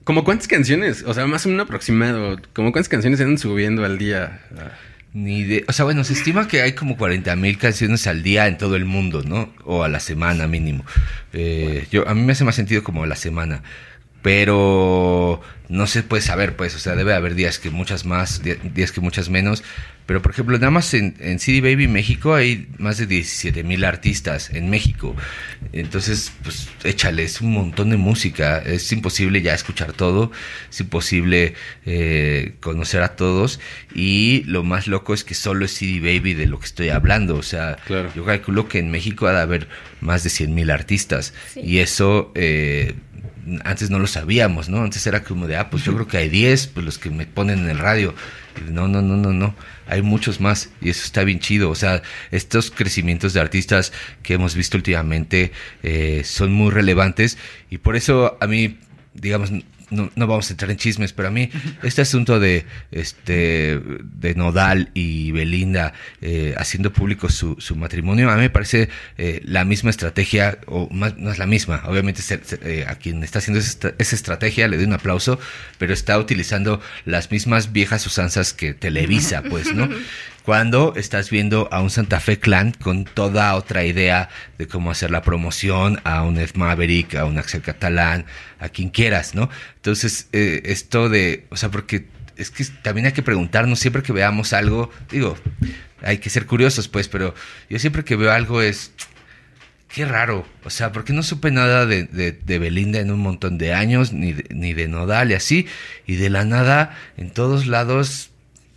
¿Como cuántas canciones? O sea, más o menos aproximado. ¿Como cuántas canciones andan subiendo al día? Ni de, o sea, bueno, se estima que hay como 40 mil canciones al día en todo el mundo, ¿no? O a la semana mínimo. Eh, yo, a mí me hace más sentido como a la semana. Pero no se puede saber, pues, o sea, debe haber días que muchas más, días que muchas menos. Pero, por ejemplo, nada más en, en CD Baby México hay más de 17 mil artistas en México. Entonces, pues, échale, es un montón de música. Es imposible ya escuchar todo. Es imposible eh, conocer a todos. Y lo más loco es que solo es CD Baby de lo que estoy hablando. O sea, Claro. yo calculo que en México ha de haber más de 100 mil artistas. Sí. Y eso... eh, antes no lo sabíamos, ¿no? Antes era como de, ah, pues yo creo que hay 10, pues los que me ponen en el radio. No, no, no, no, no. Hay muchos más y eso está bien chido. O sea, estos crecimientos de artistas que hemos visto últimamente eh, son muy relevantes y por eso a mí, digamos, no, no vamos a entrar en chismes, pero a mí este asunto de este de Nodal y Belinda eh, haciendo público su, su matrimonio, a mí me parece eh, la misma estrategia, o más, no es la misma, obviamente eh, a quien está haciendo esa, esa estrategia le doy un aplauso, pero está utilizando las mismas viejas usanzas que Televisa, pues, ¿no? cuando estás viendo a un Santa Fe Clan con toda otra idea de cómo hacer la promoción, a un Ed Maverick, a un Axel Catalán, a quien quieras, ¿no? Entonces, eh, esto de, o sea, porque es que también hay que preguntarnos siempre que veamos algo, digo, hay que ser curiosos, pues, pero yo siempre que veo algo es, qué raro, o sea, porque no supe nada de, de, Belinda en un montón de años, ni de, ni de Nodal y así, y de la nada, en todos lados...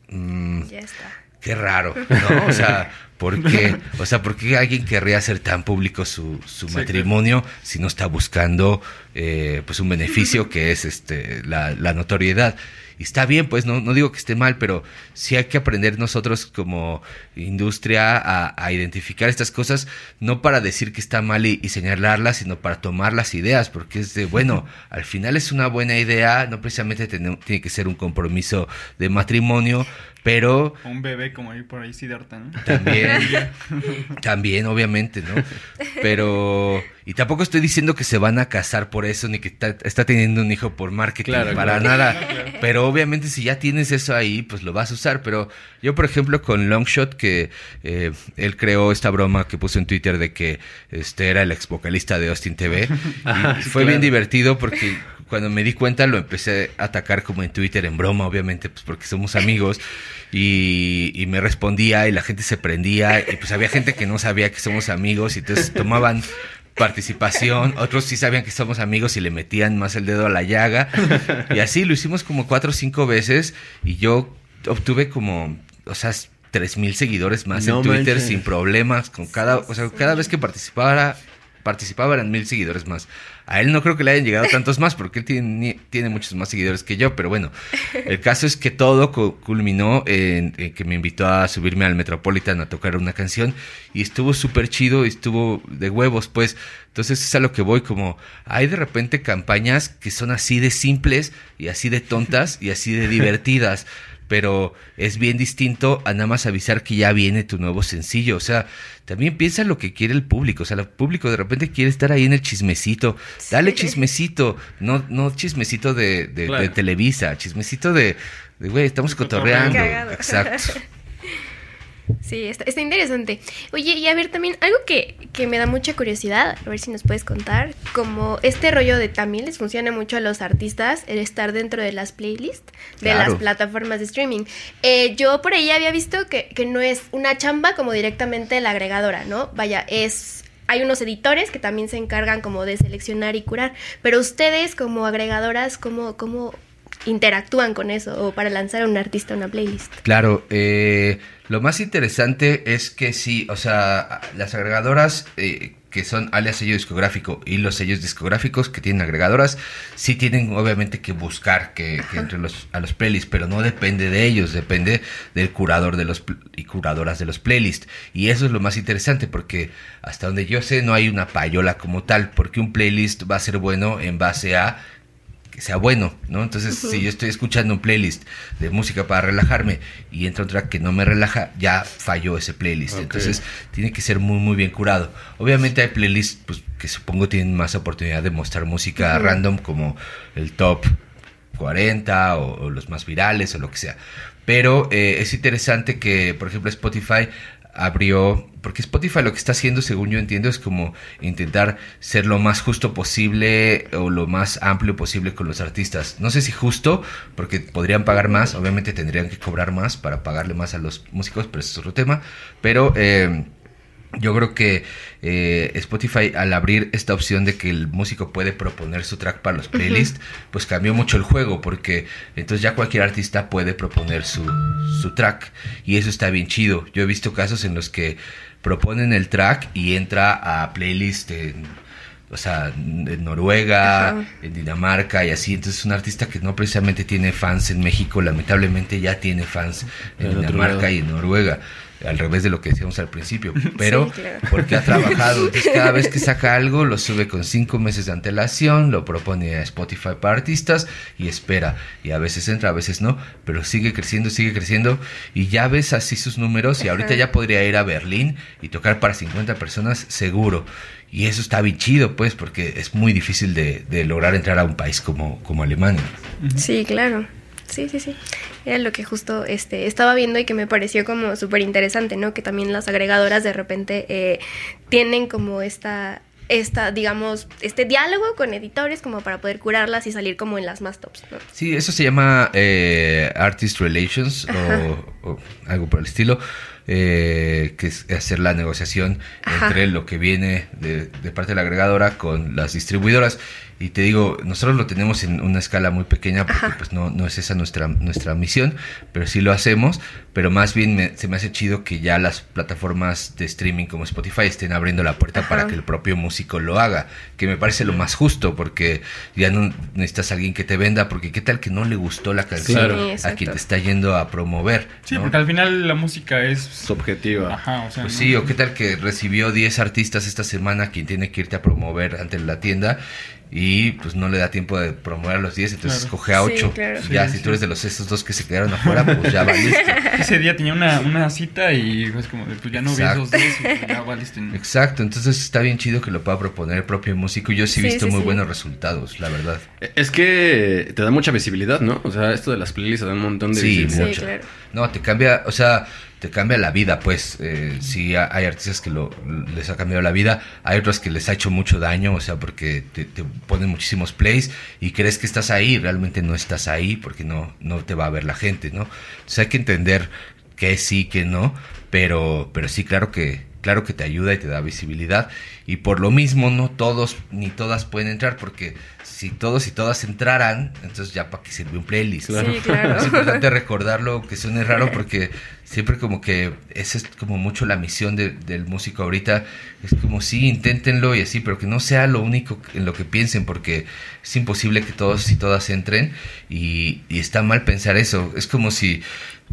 Mm, ya está qué raro, ¿no? O sea, ¿por qué, o sea, ¿por qué alguien querría hacer tan público su, su matrimonio si no está buscando eh, pues un beneficio que es este la, la notoriedad? Y está bien, pues no, no digo que esté mal, pero sí hay que aprender nosotros como industria a, identificar estas cosas, no para decir que está mal y, señalarlas, sino para tomar las ideas, porque es de, bueno, al final es una buena idea, no precisamente tiene, tiene que ser un compromiso de matrimonio, pero... Un bebé como ahí por ahí Siddhartha, ¿no? También, también, obviamente, ¿no? Pero... Y tampoco estoy diciendo que se van a casar por eso, ni que está, teniendo un hijo por marketing, para nada. Pero obviamente si ya tienes eso ahí, pues lo vas a usar. Pero yo, por ejemplo, con Longshot, que eh, él creó esta broma que puso en Twitter de que este era el ex vocalista de Austin TV. y fue bien divertido porque cuando me di cuenta lo empecé a atacar como en Twitter en broma, obviamente, pues porque somos amigos. Y, y, me respondía y la gente se prendía y pues había gente que no sabía que somos amigos y entonces tomaban participación, otros sí sabían que somos amigos y le metían más el dedo a la llaga y así lo hicimos como cuatro o cinco veces y yo obtuve como, o sea, tres mil seguidores más en Twitter sin problemas con cada, o sea, cada vez que participara participaba eran mil seguidores más. A él no creo que le hayan llegado tantos más porque él tiene, muchos más seguidores que yo, pero bueno, el caso es que todo culminó en, que me invitó a subirme al Metropolitan a tocar una canción y estuvo súper chido y estuvo de huevos, pues. Entonces es a lo que voy, como hay de repente campañas que son así de simples y así de tontas y así de divertidas pero es bien distinto a nada más avisar que ya viene tu nuevo sencillo. O sea, también piensa lo que quiere el público. O sea, el público de repente quiere estar ahí en el chismecito. Dale chismecito, no, no chismecito de, de, Televisa, chismecito de, de güey, estamos cotorreando. Exacto. Sí, está, está, interesante. Oye, y a ver, también algo que, que, me da mucha curiosidad, a ver si nos puedes contar, como este rollo de también les funciona mucho a los artistas el estar dentro de las playlists de las plataformas de streaming. Eh, yo por ahí había visto que, que no es una chamba como directamente la agregadora, ¿no? Vaya, es hay unos editores que también se encargan como de seleccionar y curar, pero ustedes como agregadoras, ¿cómo, cómo interactúan con eso o para lanzar a un artista una playlist? Claro, eh, lo más interesante es que sí, o sea, las agregadoras eh, que son alias sello discográfico y los sellos discográficos que tienen agregadoras, sí tienen obviamente que buscar que, entre los, a los playlists, pero no depende de ellos, depende del curador de los y curadoras de los playlists. Y eso es lo más interesante porque hasta donde yo sé no hay una payola como tal, porque un playlist va a ser bueno en base a que sea bueno, ¿no? Entonces, si yo estoy escuchando un playlist de música para relajarme y entra otra que no me relaja, ya falló ese playlist. Entonces, tiene que ser muy, muy bien curado. Obviamente hay playlists pues, que supongo tienen más oportunidad de mostrar música random, como el top 40 o, los más virales o lo que sea. Pero eh, es interesante que, por ejemplo, Spotify abrió, porque Spotify lo que está haciendo, según yo entiendo, es como intentar ser lo más justo posible o lo más amplio posible con los artistas. No sé si justo, porque podrían pagar más, obviamente tendrían que cobrar más para pagarle más a los músicos, pero eso es otro tema. Pero eh, yo creo que eh, Spotify al abrir esta opción de que el músico puede proponer su track para los playlists, pues cambió mucho el juego porque entonces ya cualquier artista puede proponer su, su track y eso está bien chido. Yo he visto casos en los que proponen el track y entra a playlist en, o sea, en Noruega, en Dinamarca y así. Entonces un artista que no precisamente tiene fans en México, lamentablemente ya tiene fans en Dinamarca y en Noruega al revés de lo que decíamos al principio, pero porque ha trabajado. Entonces, cada vez que saca algo, lo sube con cinco meses de antelación, lo propone a Spotify para artistas y espera. Y a veces entra, a veces no, pero sigue creciendo, sigue creciendo. Y ya ves así sus números. Y ahorita ya podría ir a Berlín y tocar para 50 personas seguro. Y eso está bien chido, pues, porque es muy difícil de, lograr entrar a un país como, como Alemania. Sí, claro. Sí, sí, sí. Era lo que justo este, estaba viendo y que me pareció como súper interesante, ¿no? Que también las agregadoras de repente eh, tienen como esta, esta, digamos, este diálogo con editores como para poder curarlas y salir como en las más tops, ¿no? Sí, eso se llama eh, Artist Relations o, o algo por el estilo. eh, que es hacer la negociación Ajá. entre lo que viene de, de parte de la agregadora con las distribuidoras. Y te digo, nosotros lo tenemos en una escala muy pequeña porque Ajá. pues no, no es esa nuestra, nuestra misión, pero sí lo hacemos. Pero más bien me- se me hace chido que ya las plataformas de streaming como Spotify estén abriendo la puerta Ajá. para que el propio músico lo haga, que me parece lo más justo porque ya no necesitas a alguien que te venda, porque qué tal que no le gustó la canción Claro. Sí, a quien te está yendo a promover. Sí, ¿no? porque al final la música es... Subjetiva. Ajá, o sea... Pues ¿no? sí, o qué tal que recibió 10 artistas esta semana quien tiene que irte a promover ante la tienda y pues no le da tiempo de promover a los 10, entonces Claro. escoge a Sí, 8. claro. Ya, Sí, si sí. tú eres de los esos dos que se quedaron afuera, pues ya valiste. Ese día tenía una, una cita y es como, de, pues ya no vi Exacto. esos dos y pues ya valiste. ¿no? Exacto, entonces está bien chido que lo pueda proponer el propio músico. Yo sí he Sí, visto sí, muy sí. buenos resultados, la verdad. Es que te da mucha visibilidad, ¿no? O sea, esto de las playlists te da un montón de Sí, visibilidad. Sí, mucho. claro. No, te cambia, o sea, te cambia la vida, pues. Eh, sí, ha- hay artistas que lo, les ha cambiado la vida, hay otros que les ha hecho mucho daño, o sea, porque te, te ponen muchísimos plays y crees que estás ahí, realmente no estás ahí porque no, no te va a ver la gente, ¿no? Entonces hay que entender que sí, que no, pero, pero sí, claro que, claro que te ayuda y te da visibilidad. Y por lo mismo, no todos ni todas pueden entrar, porque si todos y todas entraran, entonces ya para qué sirve un playlist. Sí, claro. Es importante recordarlo, que suene raro porque siempre como que esa es como mucho la misión de- del músico ahorita. Es como sí, inténtenlo y así, pero que no sea lo único en lo que piensen porque es imposible que todos y todas entren y, y está mal pensar eso. Es como si,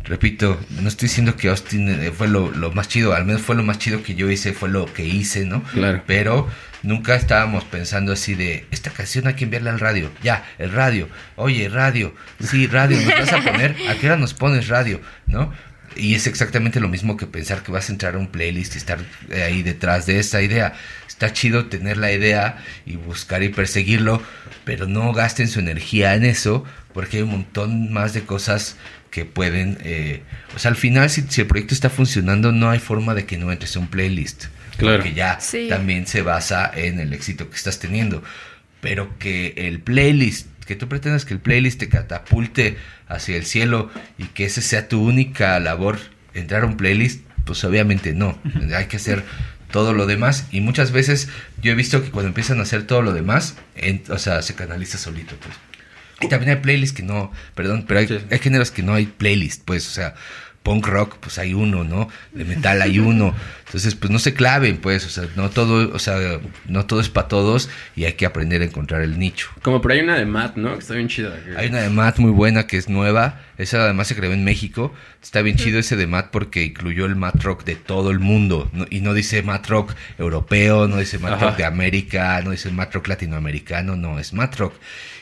repito, no estoy diciendo que Austin eh, fue lo, lo más chido, al menos fue lo más chido que yo hice, fue lo que hice, ¿no? Claro. Pero nunca estábamos pensando así de, esta canción hay que enviarla al radio. Ya, el radio. Oye, radio. Sí, radio. ¿Nos vas a poner? ¿A qué hora nos pones radio? ¿No? Y es exactamente lo mismo que pensar que vas a entrar a un playlist y estar eh, ahí detrás de esa idea. Está chido tener la idea y buscar y perseguirlo, pero no gasten su energía en eso, porque hay un montón más de cosas que pueden... eh, o sea, al final, si, si el proyecto está funcionando, no hay forma de que no entres a un playlist. Claro. Porque ya Sí. también se basa en el éxito que estás teniendo. Pero que el playlist, que tú pretendas que el playlist te catapulte hacia el cielo y que esa sea tu única labor, entrar a un playlist, pues obviamente no. Hay que hacer todo lo demás. Y muchas veces yo he visto que cuando empiezan a hacer todo lo demás, en- o sea, se canaliza solito, pues. Y también hay playlists que no, perdón, pero hay, Sí. hay géneros que no hay playlist, pues, o sea, punk rock, pues hay uno, ¿no? De metal hay uno. Entonces, pues no se claven, pues, o sea, no todo, o sea, no todo es para todos y hay que aprender a encontrar el nicho. Como por ahí una de Matt, ¿no? Que está bien chida. Hay una de Matt muy buena que es nueva. Esa además se creó en México. Está bien chido ese de Matt porque incluyó el Matt Rock de todo el mundo. No- y no dice Matt Rock europeo, no dice Matt. Rock de América, no dice Matt Rock latinoamericano, no, es Matt Rock.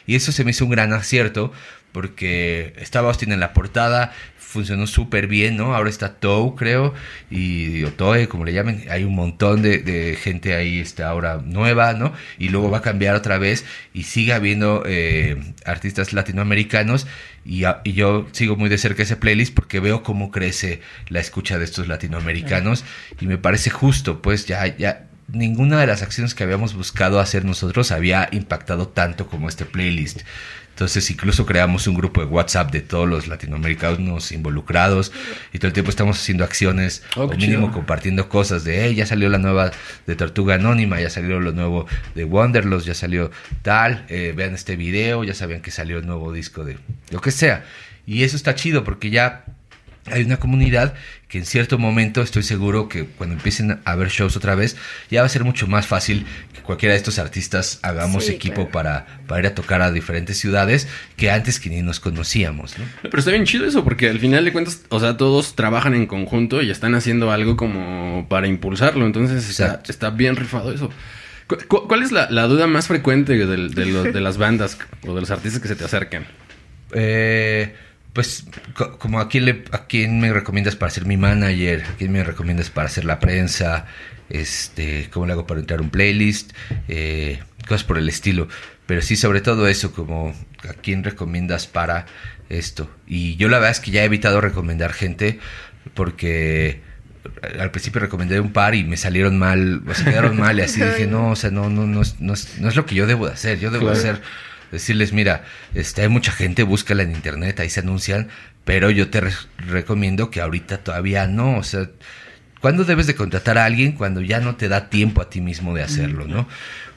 Y eso se me hizo un gran acierto porque estaba Austin en la portada, funcionó súper bien, ¿no? Ahora está Toe, creo, y o Toe, como le llamen. Hay un montón de, de gente ahí, está ahora nueva, ¿no? Y luego va a cambiar otra vez y sigue habiendo eh, artistas latinoamericanos. Y, a- y yo sigo muy de cerca ese playlist porque veo cómo crece la escucha de estos latinoamericanos y me parece justo, pues ya, ya ninguna de las acciones que habíamos buscado hacer nosotros había impactado tanto como este playlist. Entonces incluso creamos un grupo de WhatsApp de todos los latinoamericanos involucrados y todo el tiempo estamos haciendo acciones Oh, o mínimo chido. compartiendo cosas de, hey, ya salió la nueva de Tortuga Anónima, ya salió lo nuevo de Wanderlust, ya salió tal, eh, vean este video, ya sabían que salió el nuevo disco de lo que sea. Y eso está chido porque ya hay una comunidad que en cierto momento estoy seguro que cuando empiecen a ver shows otra vez ya va a ser mucho más fácil que cualquiera de estos artistas hagamos Sí, equipo claro. para, para ir a tocar a diferentes ciudades que antes que ni nos conocíamos. ¿no? Pero está bien chido eso, porque al final de cuentas, o sea, todos trabajan en conjunto y están haciendo algo como para impulsarlo. Entonces está, está bien rifado eso. Cu- cu- ¿Cuál es la, la duda más frecuente del- de, lo- de las bandas o de los artistas que se te acercan? Eh, pues, co- como a quién, le, a quién me recomiendas para ser mi manager, a quién me recomiendas para hacer la prensa, este, cómo le hago para entrar un playlist, eh, cosas por el estilo. Pero sí, sobre todo eso, como ¿a quién recomiendas para esto? Y yo la verdad es que ya he evitado recomendar gente porque al principio recomendé un par y me salieron mal, o se quedaron mal y así dije, no, o sea, no, no, no, es, no, es, no es lo que yo debo de hacer, yo debo de hacer, decirles, mira, este, hay mucha gente, búscala en internet, ahí se anuncian, pero yo te re- recomiendo que ahorita todavía no, o sea, ¿cuándo debes de contratar a alguien? Cuando ya no te da tiempo a ti mismo de hacerlo, ¿no?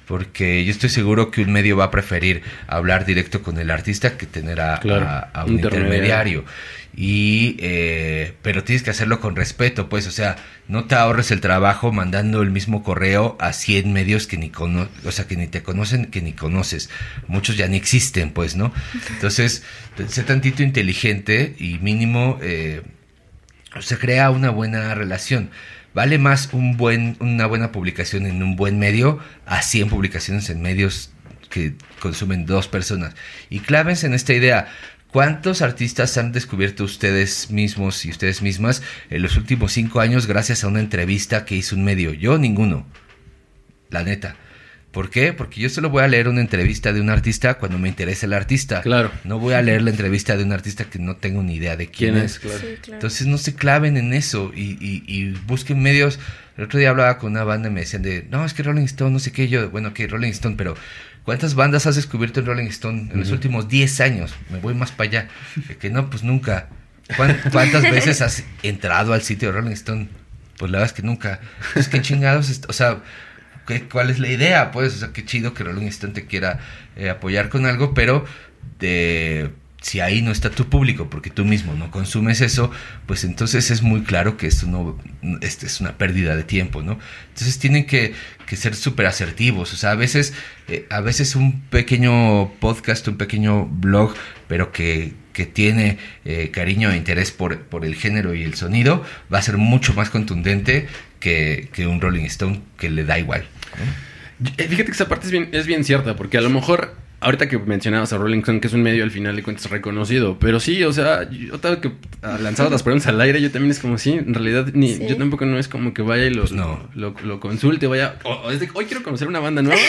Porque yo estoy seguro que un medio va a preferir hablar directo con el artista que tener a, Claro, a- a un intermediario. intermediario. Y, eh, pero tienes que hacerlo con respeto, pues, o sea, no te ahorres el trabajo mandando el mismo correo a 100 medios que ni cono o sea, que ni te conocen, que ni conoces. Muchos ya ni existen, pues, ¿no? Entonces, sé tantito inteligente y mínimo, eh, se crea una buena relación. Vale más un buen, una buena publicación en un buen medio a 100 publicaciones en medios que consumen dos personas. Y clávense en esta idea. ¿Cuántos artistas han descubierto ustedes mismos y ustedes mismas en los últimos cinco años gracias a una entrevista que hizo un medio? Yo ninguno. La neta. ¿Por qué? Porque yo solo voy a leer una entrevista de un artista cuando me interesa el artista. Claro. No voy a leer la entrevista de un artista que no tengo ni idea de quién, ¿Quién es. es? Claro. Sí, claro. Entonces no se claven en eso y, y- y busquen medios. El otro día hablaba con una banda y me decían de, no, es que Rolling Stone, no sé qué, yo, bueno, que Rolling Stone, pero ¿cuántas bandas has descubierto en Rolling Stone en los últimos 10 años? Me voy más para allá. Que, que no, pues nunca. ¿Cuán- ¿Cuántas veces has entrado al sitio de Rolling Stone? Pues la verdad es que nunca. Es que chingados, o sea, ¿qué- ¿cuál es la idea? Pues, o sea, qué chido que Rolling Stone te quiera eh, apoyar con algo, pero de si ahí no está tu público porque tú mismo no consumes eso, pues entonces es muy claro que esto no este es una pérdida de tiempo, ¿no? Entonces tienen que, que ser súper asertivos, o sea, a veces eh, a veces un pequeño podcast, un pequeño blog, pero que, que tiene eh, cariño e interés por, por el género y el sonido, va a ser mucho más contundente que, que un Rolling Stone que le da igual. Eh, Fíjate que esa parte es bien, es bien cierta, porque a lo mejor, ahorita que mencionabas a Rolling Stone, que es un medio al final de cuentas reconocido, pero sí, o sea, yo tengo que ah, lanzar las preguntas al aire, yo también es como si, en realidad, ni, Sí. yo tampoco no es como que vaya y lo, Pues no. lo, lo consulte, vaya, o, o es de, hoy quiero conocer una banda nueva,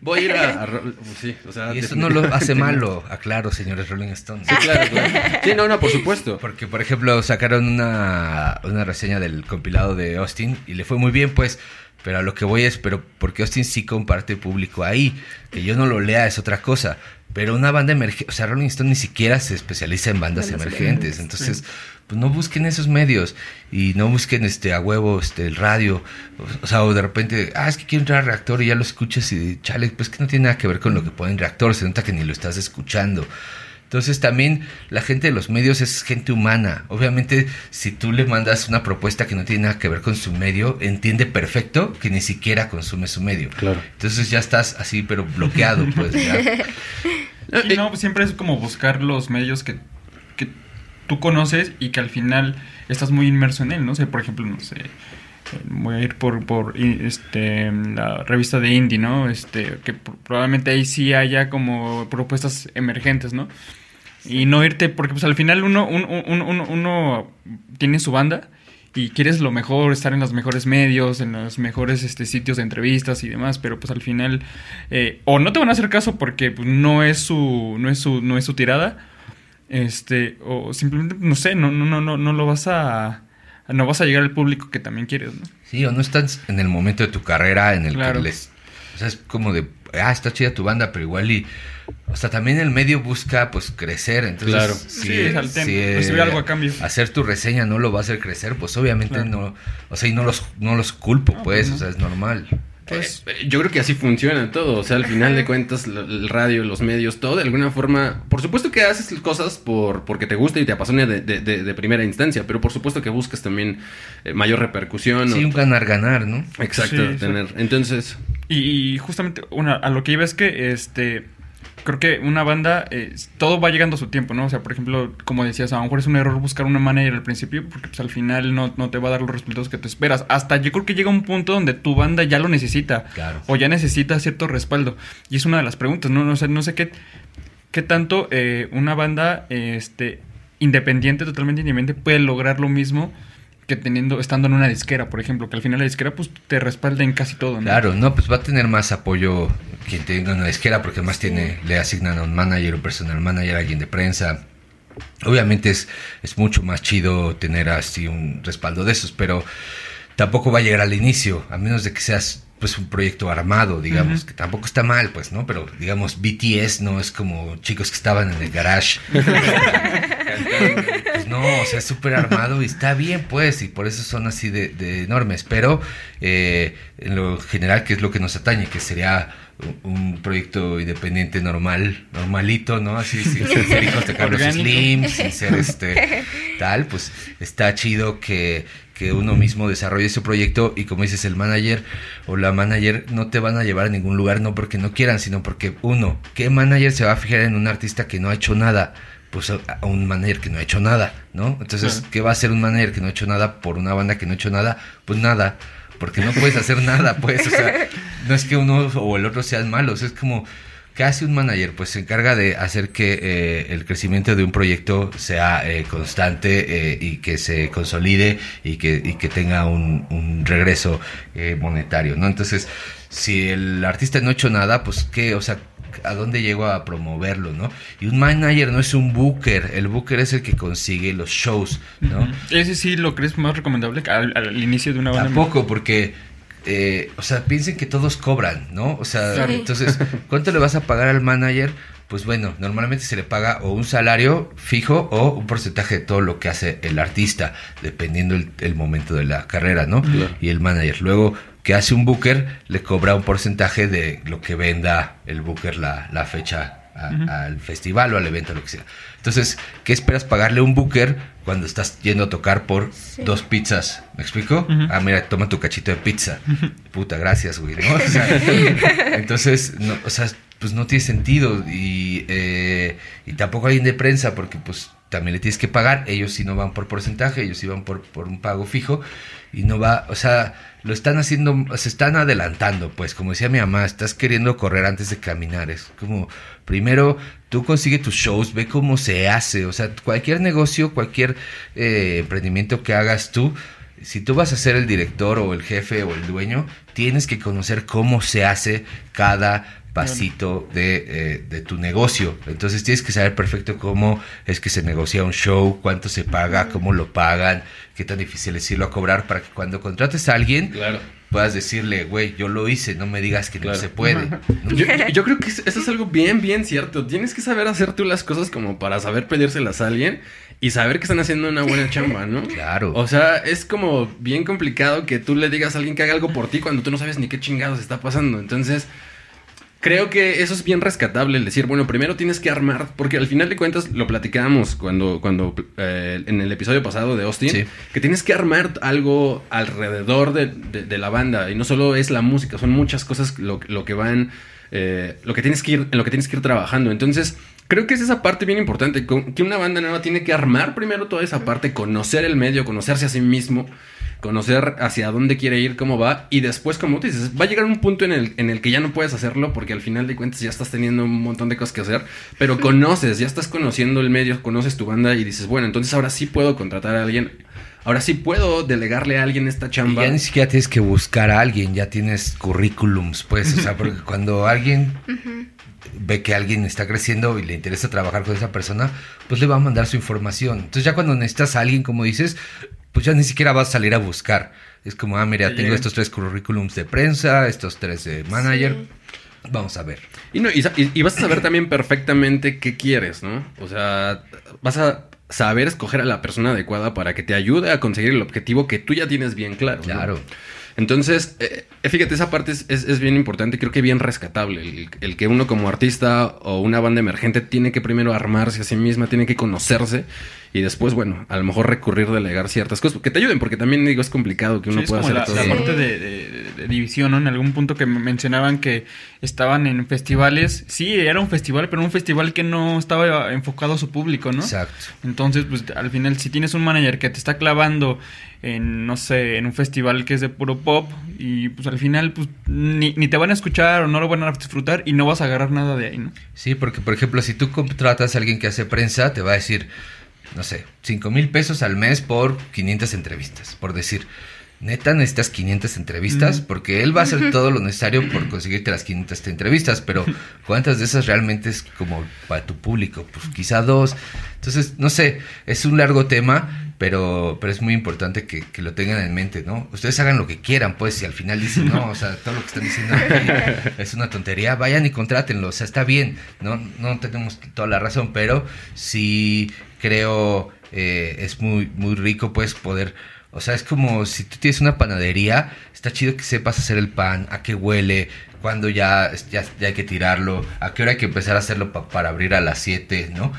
voy a ir a, pues sí, o sea, Y eso no lo hace malo, aclaro, señores Rolling Stones. Sí, claro, claro. Sí, no, no, por supuesto. Porque, por ejemplo, sacaron una, una reseña del compilado de Austin y le fue muy bien, pues. Pero a lo que voy es, pero porque Austin sí comparte público ahí. Que yo no lo lea es otra cosa. Pero una banda emergente, o sea, Rolling Stone ni siquiera se especializa en bandas emergentes. Entonces, pues no busquen esos medios y no busquen este a huevo este el radio. O, o sea, o de repente, ah, es que quiero entrar a reactor y ya lo escuchas y chale, pues que no tiene nada que ver con lo que pone en reactor. Se nota que ni lo estás escuchando. Entonces también la gente de los medios es gente humana. Obviamente si tú le mandas una propuesta que no tiene nada que ver con su medio, entiende perfecto que ni siquiera consume su medio. Claro. Entonces ya estás así pero bloqueado pues ya. Sí, no, pues siempre es como buscar los medios que, que tú conoces y que al final estás muy inmerso en él, ¿no? O sea, por ejemplo, no sé, eh, voy a ir por, por este, la revista de Indie, ¿no? Este, que pr- probablemente ahí sí haya como propuestas emergentes, ¿no? Y no irte, porque pues al final uno, un- un- un- uno tiene su banda y quieres lo mejor, estar en los mejores medios, en los mejores este, sitios de entrevistas y demás, pero pues al final eh, o no te van a hacer caso porque pues, no es su no es su no es su tirada, este o simplemente no sé, no no no no no lo vas a no vas a llegar al público que también quieres, ¿no? Sí, o no estás en el momento de tu carrera en el Claro. que les... O sea, es como de, ah, está chida tu banda, pero igual y... O sea, también el medio busca, pues, crecer. Entonces, Claro. si, Sí, es al si, recibir algo a cambio. Hacer tu reseña no lo va a hacer crecer, pues obviamente Claro. no... O sea, y no los, no los culpo, No, pues, pues, no. o sea, es normal. Pues Eh, Yo creo que así funciona todo. O sea, al final de cuentas, lo- el radio, los medios, todo de alguna forma. Por supuesto que haces cosas por porque te gusta y te apasiona de, de- de- de primera instancia, pero por supuesto que buscas también eh, mayor repercusión. Sí, o- un ganar-ganar, ¿no? Exacto, Sí, exacto. tener. Entonces, Y, y justamente una, a lo que iba es que este creo que una banda eh, todo va llegando a su tiempo, ¿no? O sea, por ejemplo, como decías, a lo mejor es un error buscar una manager al principio porque pues, al final no, no te va a dar los resultados que te esperas. Hasta yo creo que llega un punto donde tu banda ya lo necesita Claro. o ya necesita cierto respaldo. Y es una de las preguntas, ¿no? No sé, no sé qué, qué tanto eh, una banda este, independiente, totalmente independiente, puede lograr lo mismo que teniendo, estando en una disquera, por ejemplo, que al final la disquera pues te respalda en casi todo, ¿no? Claro, no, pues va a tener más apoyo quien tenga una disquera, porque además tiene, le asignan a un manager, un personal manager, alguien de prensa. Obviamente es, es mucho más chido tener así un respaldo de esos, pero tampoco va a llegar al inicio, a menos de que seas pues un proyecto armado, digamos, que tampoco está mal, pues, ¿no? Pero digamos, BTS no es como chicos que estaban en el garage. pues no, o sea, es súper armado y está bien, pues, y por eso son así de, de enormes. Pero eh, en lo general, que es lo que nos atañe, que sería un proyecto independiente normal, normalito, ¿no? Así, sin ser hijos de Carlos. Slim, sin ser este tal, pues está chido que, que uno mismo desarrolle su proyecto y como dices, el manager o la manager no te van a llevar a ningún lugar, no porque no quieran, sino porque uno, ¿qué manager se va a fijar en un artista que no ha hecho nada? Pues a un manager que no ha hecho nada, ¿no? Entonces. ¿qué va a hacer un manager que no ha hecho nada por una banda que no ha hecho nada? Pues nada, porque no puedes hacer nada, pues, o sea, no es que uno o el otro sean malos, es como, ¿qué hace un manager? Pues se encarga de hacer que eh, el crecimiento de un proyecto sea eh, constante eh, y que se consolide y que, y que tenga un, un regreso eh, monetario, ¿no? Entonces, si el artista no ha hecho nada, pues, ¿qué? O sea, ¿a dónde llego a promoverlo, no? Y un manager no es un booker, el booker es el que consigue los shows, ¿no? Ese sí lo crees más recomendable al, al inicio de una banda. Tampoco, porque, eh, o sea, piensen que todos cobran, ¿no? O sea, entonces, ¿cuánto le vas a pagar al manager? Pues bueno, normalmente se le paga o un salario fijo o un porcentaje de todo lo que hace el artista, dependiendo el, el momento de la carrera, ¿no? Y el manager. Luego, que hace un booker, le cobra un porcentaje de lo que venda el booker la, la fecha a- al festival o al evento, lo que sea. Entonces, ¿qué esperas pagarle a un booker cuando estás yendo a tocar por Sí. dos pizzas? ¿Me explico? Ah, mira, toma tu cachito de pizza. Puta, gracias, güey. ¿no? O sea, entonces, no, o sea, pues no tiene sentido. Y, eh, y tampoco hay de prensa porque pues también le tienes que pagar. Ellos sí no van por porcentaje, ellos sí van por, por un pago fijo. Y no va, o sea, lo están haciendo, se están adelantando, pues, como decía mi mamá, estás queriendo correr antes de caminar. Es como, primero, tú consigue tus shows, ve cómo se hace. O sea, cualquier negocio, cualquier eh, emprendimiento que hagas tú, si tú vas a ser el director o el jefe o el dueño, tienes que conocer cómo se hace cada pasito de, eh, de tu negocio. Entonces tienes que saber perfecto cómo es que se negocia un show, cuánto se paga, cómo lo pagan, qué tan difícil es irlo a cobrar para que cuando contrates a alguien Claro. puedas decirle, güey, yo lo hice, no me digas que Claro. no se puede. ¿no? Yo, yo creo que eso es algo bien, bien cierto. Tienes que saber hacer tú las cosas como para saber pedírselas a alguien y saber que están haciendo una buena chamba, ¿no? Claro. O sea, es como bien complicado que tú le digas a alguien que haga algo por ti cuando tú no sabes ni qué chingados está pasando. Entonces, creo que eso es bien rescatable, el decir, bueno, primero tienes que armar, porque al final de cuentas lo platicábamos cuando, cuando eh, en el episodio pasado de Austin, Sí. que tienes que armar algo alrededor de, de- de la banda y no solo es la música, son muchas cosas lo, lo que van, eh, lo que tienes que ir, en lo que tienes que ir trabajando. Entonces, creo que es esa parte bien importante, que una banda nueva tiene que armar primero toda esa parte, conocer el medio, conocerse a sí mismo, conocer hacia dónde quiere ir, cómo va, y después, como tú dices, va a llegar un punto en el, en el que ya no puedes hacerlo porque al final de cuentas ya estás teniendo un montón de cosas que hacer, pero conoces, ya estás conociendo el medio, conoces tu banda y dices, bueno, entonces ahora sí puedo contratar a alguien, ahora sí puedo delegarle a alguien esta Y chamba. ya ni siquiera tienes que buscar a alguien, ya tienes currículums, pues, o sea, porque cuando alguien ve que alguien está creciendo y le interesa trabajar con esa persona, pues le va a mandar su información. Entonces ya cuando necesitas a alguien, como dices, pues ya ni siquiera vas a salir a buscar. Es como, ah, mira, Te tengo estos tres currículums de prensa, estos tres de manager. Vamos a ver. Y, no, y, vas a saber también perfectamente qué quieres, ¿no? O sea, vas a saber escoger a la persona adecuada para que te ayude a conseguir el objetivo que tú ya tienes bien claro. ¿no? Claro. Entonces, eh, eh, fíjate, esa parte es, es- es bien importante, creo que bien rescatable. El, el que uno como artista o una banda emergente tiene que primero armarse a sí misma, tiene que conocerse y después, bueno, a lo mejor recurrir, delegar ciertas cosas que te ayuden, porque también digo, es complicado que uno Sí, es pueda como hacer la, todo. la parte de, de- de división, ¿no? En algún punto que me mencionaban que estaban en festivales. Sí, era un festival, pero un festival que no estaba enfocado a su público, ¿no? Exacto. Entonces, pues al final, si tienes un manager que te está clavando en, no sé, en un festival que es de puro pop, y pues al final, pues ni, ni te van a escuchar o no lo van a disfrutar y no vas a agarrar nada de ahí, ¿no? Sí, porque por ejemplo, si tú contratas a alguien que hace prensa, te va a decir, no sé, 5 mil pesos al mes por 500 entrevistas, por decir. neta necesitas 500 entrevistas, porque él va a hacer todo lo necesario por conseguirte las 500 entrevistas, pero ¿cuántas de esas realmente es como para tu público? Pues quizá dos. Entonces, no sé, es un largo tema, pero, pero es muy importante que, que lo tengan en mente, ¿no? Ustedes hagan lo que quieran, pues, si al final dicen, no, o sea, todo lo que están diciendo aquí es una tontería, vayan y contrátenlo, o sea, está bien, no, no tenemos toda la razón, pero sí creo eh, es muy, muy rico, pues, poder o sea, es como si tú tienes una panadería, está chido que sepas hacer el pan, a qué huele, cuándo ya, ya, hay que tirarlo, a qué hora hay que empezar a hacerlo para abrir a las 7, ¿no?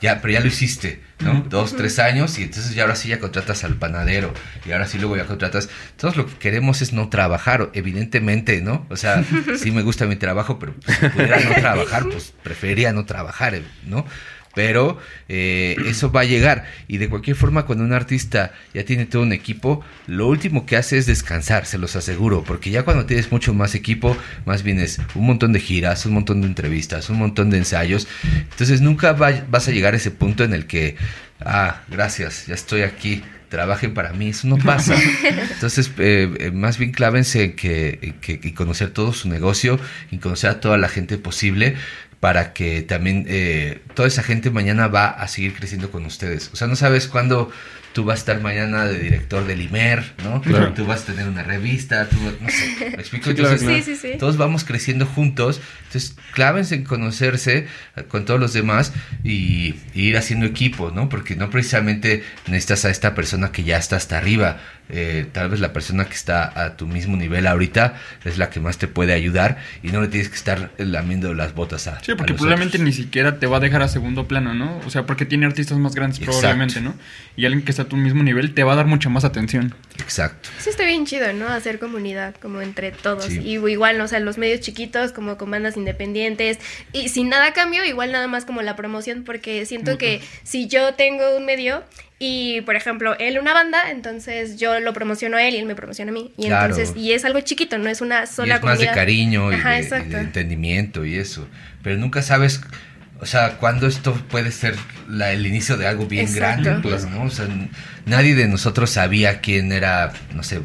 Ya, pero ya lo hiciste, ¿no? Dos, tres años y entonces ya ahora sí ya contratas al panadero y ahora sí luego ya contratas. Todos lo que queremos es no trabajar, evidentemente, ¿no? O sea, sí me gusta mi trabajo, pero si pudiera no trabajar, pues preferiría no trabajar, ¿no? Pero eh, eso va a llegar. Y de cualquier forma, cuando un artista ya tiene todo un equipo, lo último que hace es descansar, se los aseguro, porque ya cuando tienes mucho más equipo, más bien es un montón de giras, un montón de entrevistas, un montón de ensayos. Entonces nunca vas a llegar a ese punto en el que, ah, gracias, ya estoy aquí. Trabajen para mí, eso no pasa. Entonces, eh, eh, más bien clávense en que, que, conocer todo su negocio y conocer a toda la gente posible para que también eh, toda esa gente mañana va a seguir creciendo con ustedes. O sea, no sabes cuándo tú vas a estar mañana de director del IMER, ¿no? Tú vas a tener una revista, tú, no sé, ¿me explico? sí, sí, sí. todos vamos creciendo juntos, entonces clávense en conocerse con todos los demás y, y, ir haciendo equipo, ¿no? Porque no precisamente necesitas a esta persona que ya está hasta arriba, eh, tal vez la persona que está a tu mismo nivel ahorita es la que más te puede ayudar y no le tienes que estar lamiendo las botas a. Sí, porque probablemente ni siquiera te va a dejar a segundo plano, ¿no? O sea, porque tiene artistas más grandes probablemente, ¿no? Y alguien que está a tu mismo nivel te va a dar mucha más atención. Exacto. Eso está bien chido, ¿no? Hacer comunidad como entre todos. Y igual, o sea, los medios chiquitos como con bandas independientes y sin nada cambio, igual nada más como la promoción, porque siento que si yo tengo un medio y, por ejemplo, él una banda, entonces yo lo promociono a él y él me promociona a mí. Y entonces, y es algo chiquito, no es una sola y es más de cariño y, de, entendimiento y eso. Pero nunca sabes, o sea, cuándo esto puede ser la, el inicio de algo bien grande, pues, ¿no? O sea, nadie de nosotros sabía quién era, no sé,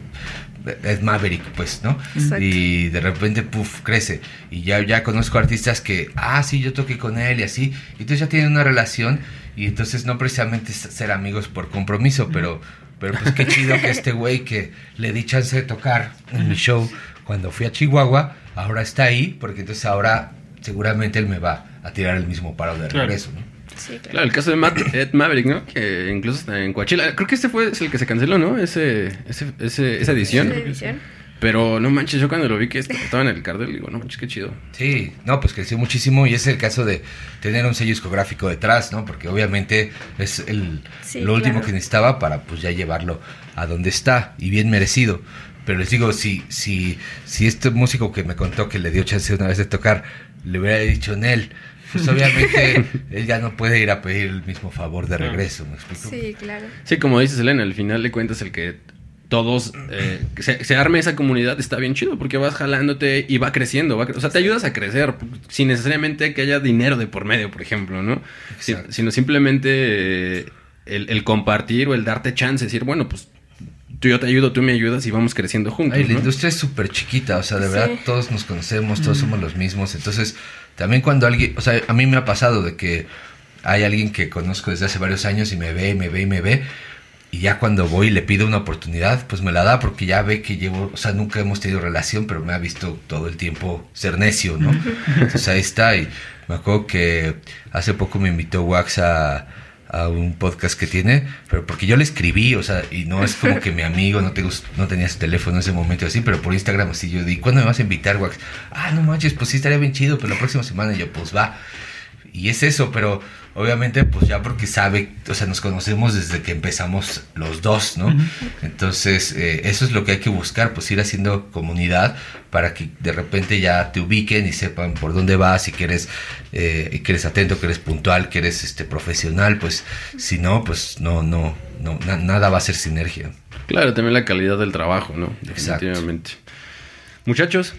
Ed Maverick, pues, ¿no? Y de repente, puff, crece. Y ya, ya conozco artistas que, ah, sí, yo toqué con él y así. Y entonces ya tienen una relación y entonces no precisamente ser amigos por compromiso, pero, pero pues qué chido que este güey que le di chance de tocar en mi show cuando fui a Chihuahua, ahora está ahí, porque entonces ahora seguramente él me va a tirar el mismo paro de regreso, ¿no? Sí, claro. el caso de Matt, Ed Maverick, ¿no? Que incluso está en Coachella. Creo que este fue el que se canceló, ¿no? Ese, ese, ese esa edición. ¿Esa edición? Pero no manches, yo cuando lo vi que estaba en el cartel, digo, no manches, qué chido. Sí, no, pues creció muchísimo y es el caso de tener un sello discográfico detrás, ¿no? Porque obviamente es el, lo último que necesitaba para pues ya llevarlo a donde está y bien merecido. Pero les digo, si, si, si este músico que me contó que le dio chance una vez de tocar, le hubiera dicho en él, pues obviamente él ya no puede ir a pedir el mismo favor de regreso, ¿me explico? Sí, claro. Sí, como dices Elena, al final de cuentas el que todos, eh, se, arme esa comunidad está bien chido porque vas jalándote y va creciendo. o sea, te ayudas a crecer sin necesariamente que haya dinero de por medio, por ejemplo, ¿no? sino simplemente eh, el, compartir o el darte chance, decir, bueno, pues tú yo te ayudo, tú me ayudas y vamos creciendo juntos. la industria es súper chiquita, o sea, de verdad todos nos conocemos, todos somos los mismos. Entonces, también cuando alguien, o sea, a mí me ha pasado de que hay alguien que conozco desde hace varios años y me ve, me ve y me ve y ya cuando voy y le pido una oportunidad, pues me la da porque ya ve que llevo, o sea, nunca hemos tenido relación, pero me ha visto todo el tiempo ser necio, ¿no? Entonces ahí está. Y me acuerdo que hace poco me invitó Wax a, un podcast que tiene, pero porque yo le escribí, o sea, y no es como que mi amigo no, te, no tenía su teléfono en ese momento así, pero por Instagram así yo di, ¿cuándo me vas a invitar, Wax? Ah, no manches, pues sí estaría bien chido, pero la próxima semana yo, pues va. Y es eso, pero obviamente pues ya porque sabe, o sea, nos conocemos desde que empezamos los dos, ¿no? Entonces, eh, eso es lo que hay que buscar, pues ir haciendo comunidad para que de repente ya te ubiquen y sepan por dónde vas, y que eres, eh, que eres atento, que eres puntual, que eres este profesional, pues si no, pues no, no, no, nada va a ser sinergia. Claro, también la calidad del trabajo, ¿no? Definitivamente. Muchachos,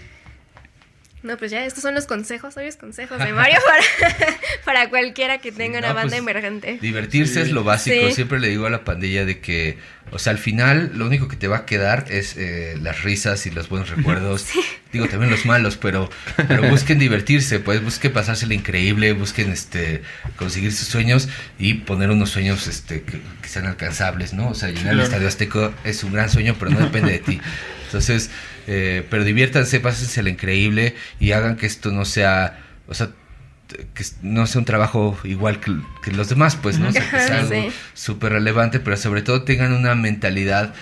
No, pues ya, estos son los consejos, sabios consejos de Mario para, para cualquiera que tenga una no, banda pues, emergente. Divertirse es lo básico. Sí. Siempre le digo a la pandilla de que, o sea, al final lo único que te va a quedar es eh, las risas y los buenos recuerdos. Digo también los malos, pero, pero busquen divertirse, pues busquen pasársela increíble, busquen este conseguir sus sueños y poner unos sueños este que, que sean alcanzables, ¿no? O sea, llenar el. Estadio Azteca es un gran sueño, pero no depende de ti. Entonces, eh, pero diviértanse, pásensela increíble y hagan que esto no sea, o sea, que no sea un trabajo igual que, que los demás, pues, ¿no? O sea, que sea algo sí. súper relevante, pero sobre todo tengan una mentalidad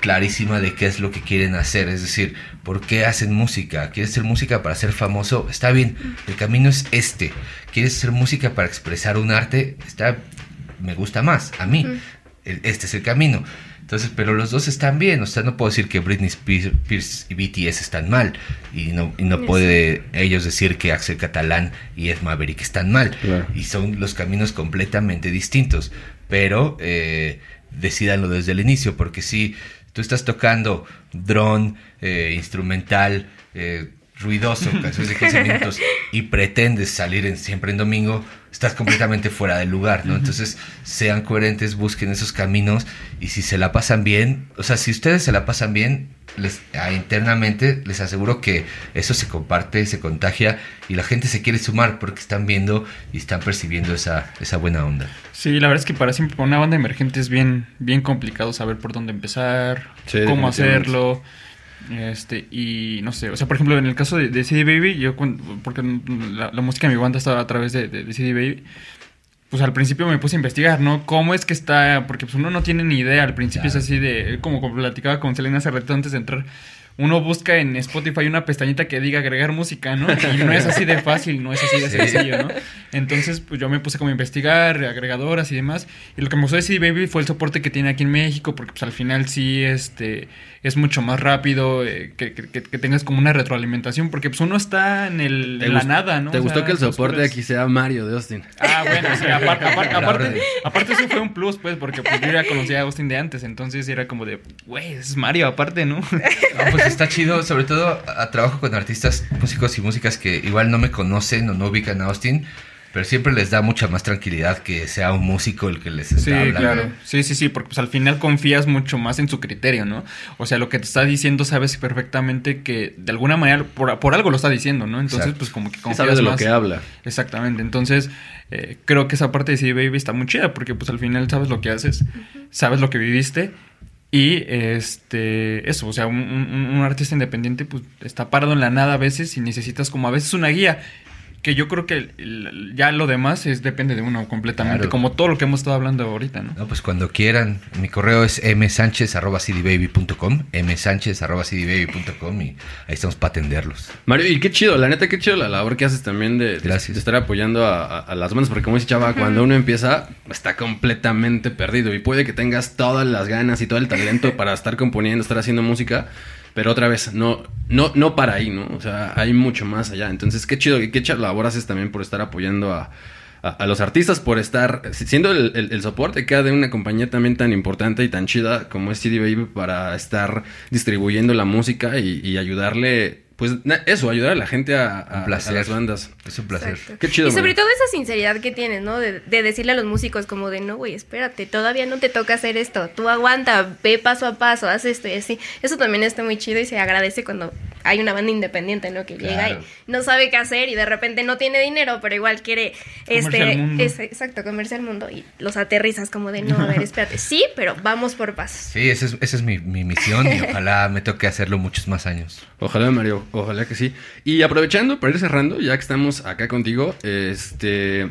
clarísima de qué es lo que quieren hacer. Es decir, ¿por qué hacen música? ¿Quieres hacer música para ser famoso? Está bien, el camino es este. ¿Quieres hacer música para expresar un arte? Está, me gusta más, a mí. El- Este es el camino. Entonces, pero los dos están bien. O sea, no puedo decir que Britney Spears, y BTS están mal. Y no, y no Sí. puede ellos decir que Axel Catalán y Ed Maverick están mal. Claro. Y son los caminos completamente distintos. Pero eh, decídanlo desde el inicio, porque si tú estás tocando dron, eh, instrumental, eh, ruidoso, canciones de 15 minutos, y pretendes salir en, siempre en domingo, estás completamente fuera del lugar, ¿no? Entonces, sean coherentes, busquen esos caminos, y si se la pasan bien, o sea, si ustedes se la pasan bien, les, ah, internamente les aseguro que eso se comparte, se contagia, y la gente se quiere sumar porque están viendo y están percibiendo esa, esa buena onda. Sí, la verdad es que para siempre para una banda emergente es bien, bien complicado saber por dónde empezar, Sí, cómo hacerlo. Este, y no sé, o sea, por ejemplo, en el caso de, de CD Baby, yo, porque la, la música de mi banda estaba a través de, de- de CD Baby, pues al principio me puse a investigar, ¿no? ¿Cómo es que está? Porque pues uno no tiene ni idea, al principio Claro. es así de, como como platicaba con Selena hace rato antes de entrar, uno busca en Spotify una pestañita que diga agregar música, ¿no? Y no es así de fácil, no es así de sencillo, ¿no? Entonces, pues yo me puse como a investigar, agregadoras y demás. Y lo que me gustó de CD Baby fue el soporte que tiene aquí en México, porque pues al final sí, este, es mucho más rápido, eh, que, que- tengas como una retroalimentación, porque pues uno está en, el, ¿Te en la nada, ¿no? ¿Te O gustó sea, que el soporte aquí sea Mario de Austin? Ah, bueno, sí, aparte, aparte, aparte, aparte eso fue un plus, pues, porque pues, yo ya conocía a Austin de antes, entonces era como de, güey, es Mario aparte, ¿no? No, pues está chido, sobre todo a, trabajo con artistas, músicos y músicas que igual no me conocen o no ubican a Austin, pero siempre les da mucha más tranquilidad que sea un músico el que les está Sí, hablando. claro. Sí, sí, sí, porque pues al final confías mucho más en su criterio, ¿no? O sea, lo que te está diciendo sabes perfectamente que de alguna manera por, por algo lo está diciendo, ¿no? Entonces, Exacto. pues como que Sí confías sabes de lo más. que habla. Exactamente. Entonces, eh, creo que esa parte de CD Baby está muy chida porque pues al final sabes lo que haces, sabes lo que viviste y este eso, o sea, un, un- artista independiente pues está parado en la nada a veces y necesitas como a veces una guía. Que yo creo que ya lo demás es depende de uno completamente, Claro. como todo lo que hemos estado hablando ahorita, ¿no? No, pues cuando quieran, mi correo es msanchez.cdbaby.com, msanchez.cdbaby.com y ahí estamos para atenderlos. Mario, y qué chido, la neta, qué chido la labor que haces también de, de- Gracias. de estar apoyando a, a- a las bandas, porque como dice Chava, cuando uno empieza, está completamente perdido y puede que tengas todas las ganas y todo el talento para estar componiendo, estar haciendo música, pero otra vez, no, no, no para ahí, ¿no? O sea, hay mucho más allá. Entonces, qué chido, qué labor haces también por estar apoyando a, a- los artistas, por estar siendo el, el- el soporte que ha de una compañía también tan importante y tan chida como es CD Baby para estar distribuyendo la música y, y ayudarle, pues na- eso, ayudar a la gente a, a- Un placer. a las bandas. Es un placer. Exacto. Qué chido, Y sobre todo esa sinceridad que tienes, ¿no? De, de decirle a los músicos como de, no, güey, espérate, todavía no te toca hacer esto, tú aguanta, ve paso a paso, haz esto y así. Eso también está muy chido y se agradece cuando hay una banda independiente, ¿no? Que llega y no sabe qué hacer y de repente no tiene dinero, pero igual quiere, este, mundo. es- exacto, comerse al mundo y los aterrizas como de, no, a ver, espérate, sí, pero vamos por pasos. Sí, esa es, esa es mi, mi misión y ojalá me toque hacerlo muchos más años. Ojalá, Mario, ojalá que sí. Y aprovechando para ir cerrando, ya que estamos acá contigo, este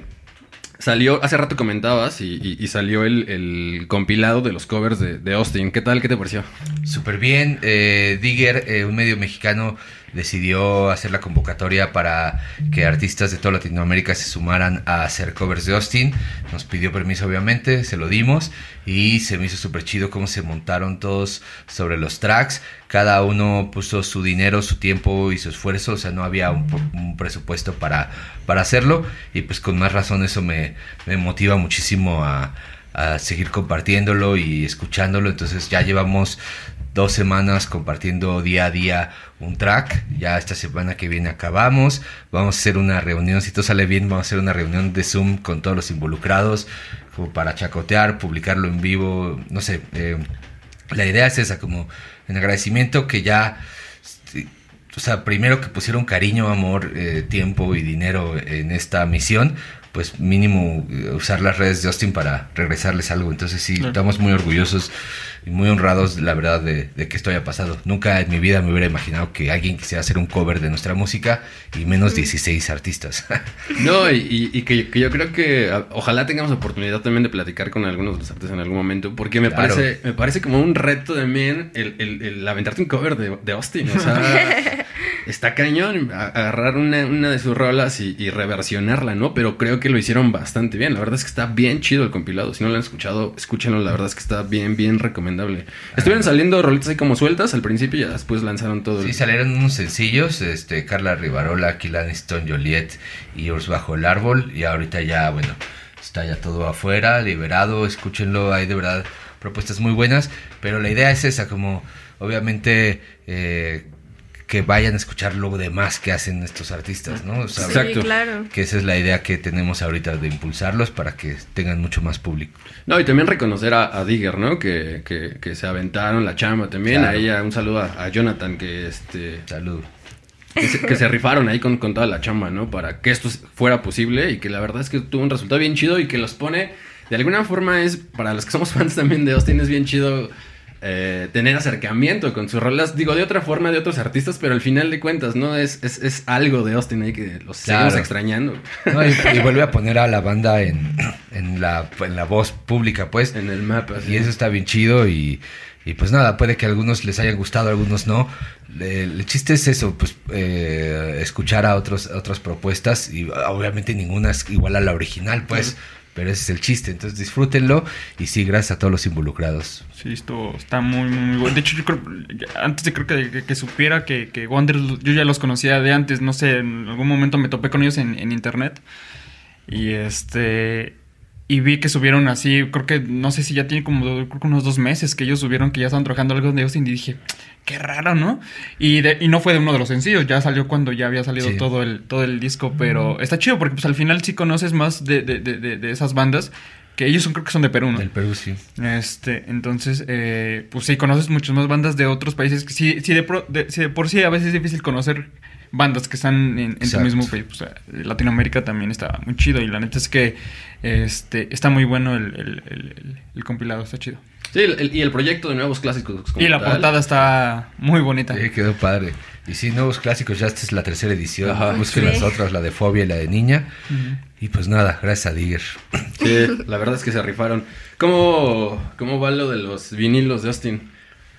salió, hace rato comentabas y, y- salió el, compilado de los covers de, de Austin. ¿Qué tal? ¿Qué te pareció? Súper bien. Eh, Digger, eh, un medio mexicano, decidió hacer la convocatoria para que artistas de toda Latinoamérica se sumaran a hacer covers de Austin. Nos pidió permiso, obviamente, se lo dimos y se me hizo súper chido cómo se montaron todos sobre los tracks. Cada uno puso su dinero, su tiempo y su esfuerzo, o sea, no había un, un presupuesto para, hacerlo y pues con más razón eso me, motiva muchísimo a seguir compartiéndolo y escuchándolo. Entonces ya llevamos dos semanas compartiendo día a día un track. Ya esta semana que viene acabamos. Vamos a hacer una reunión, si todo sale bien, vamos a hacer una reunión de Zoom con todos los involucrados como para chacotear, publicarlo en vivo, no sé. eh, la idea es esa, como en agradecimiento que ya o sea, primero que pusieron cariño, amor, eh, tiempo y dinero en esta misión, pues mínimo eh, usar las redes de Austin para regresarles algo. Entonces sí, Claro. estamos muy orgullosos y muy honrados, la verdad, de, de que esto haya pasado. Nunca en mi vida me hubiera imaginado que alguien quisiera hacer un cover de nuestra música y menos 16 artistas. No, y, y- y que, que yo creo que ojalá tengamos oportunidad también de platicar con algunos de los artistas en algún momento, porque me Claro. parece me parece como un reto también el, el, el aventarte un cover de, de Austin. O sea, está cañón agarrar una, una de sus rolas y, y reversionarla, ¿no? Pero creo que lo hicieron bastante bien. La verdad es que está bien chido el compilado. Si no lo han escuchado, escúchenlo. La verdad es que está bien, bien recomendable. Estuvieron saliendo rolitas ahí como sueltas al principio y ya después lanzaron todo. Sí, el- salieron unos sencillos, este, Carla Rivarola, Kill Aniston, Joliet y Urs Bajo el Árbol. Y ahorita ya, bueno, está ya todo afuera, liberado, escúchenlo, hay de verdad propuestas muy buenas. Pero la idea es esa, como obviamente eh, que vayan a escuchar lo demás que hacen estos artistas, ¿no? O sea, Exacto. Claro. que esa es la idea que tenemos ahorita de impulsarlos para que tengan mucho más público. No, y también reconocer a, a Digger, ¿no? Que, que, que se aventaron la chamba también. Claro. A ella, un saludo a, a Jonathan, que este Salud. que se, que se rifaron ahí con, con toda la chamba, ¿no? Para que esto fuera posible y que la verdad es que tuvo un resultado bien chido y que los pone, de alguna forma es, para los que somos fans también de Austin, es bien chido eh, tener acercamiento con sus rolas, digo, de otra forma de otros artistas, pero al final de cuentas, ¿no? Es, es, es algo de Austin ahí que los Claro. seguimos extrañando. No, y, y vuelve a poner a la banda en, en, la, en la voz pública, pues. En el mapa. Y eso está bien chido y, y pues nada, puede que a algunos les haya gustado, a algunos no. El, chiste es eso, pues eh, escuchar a otros, otras propuestas y obviamente ninguna es igual a la original, pues. Pero ese es el chiste, entonces disfrútenlo y sí, gracias a todos los involucrados. Sí, esto está muy, muy, bueno. De hecho, yo creo, antes de creo que, que, supiera que, que Wonder, yo ya los conocía de antes, no sé, en algún momento me topé con ellos en, en internet. Y este. Y vi que subieron así, creo que, no sé si ya tiene como creo que unos dos meses que ellos subieron que ya estaban trabajando algo de Austin y dije, qué raro, ¿no? Y, de- y no fue de uno de los sencillos, ya salió cuando ya había salido Sí. todo, el, todo el disco, pero está chido porque pues al final sí conoces más de, de, de, de- de esas bandas, que ellos son, creo que son de Perú, ¿no? Del Perú, sí. Este, entonces, eh, pues sí, conoces muchas más bandas de otros países. que Sí, sí, de, pro- de- sí, de por sí a veces es difícil conocer bandas que están en, en tu mismo país. Pues, eh, Latinoamérica también está muy chido y la neta es que este, está muy bueno el, el- el- el- el compilado, está chido. Sí, el- el- y el proyecto de nuevos clásicos. como Y la tal. portada está muy bonita. Sí, quedó padre. Y sí, nuevos clásicos, ya esta es la tercera edición. Ajá. Busquen Sí. las otras, la de Fobia y la de Niña. Y pues nada, gracias a Digger. Sí, la verdad es que se rifaron. ¿Cómo, cómo va lo de los vinilos de Austin?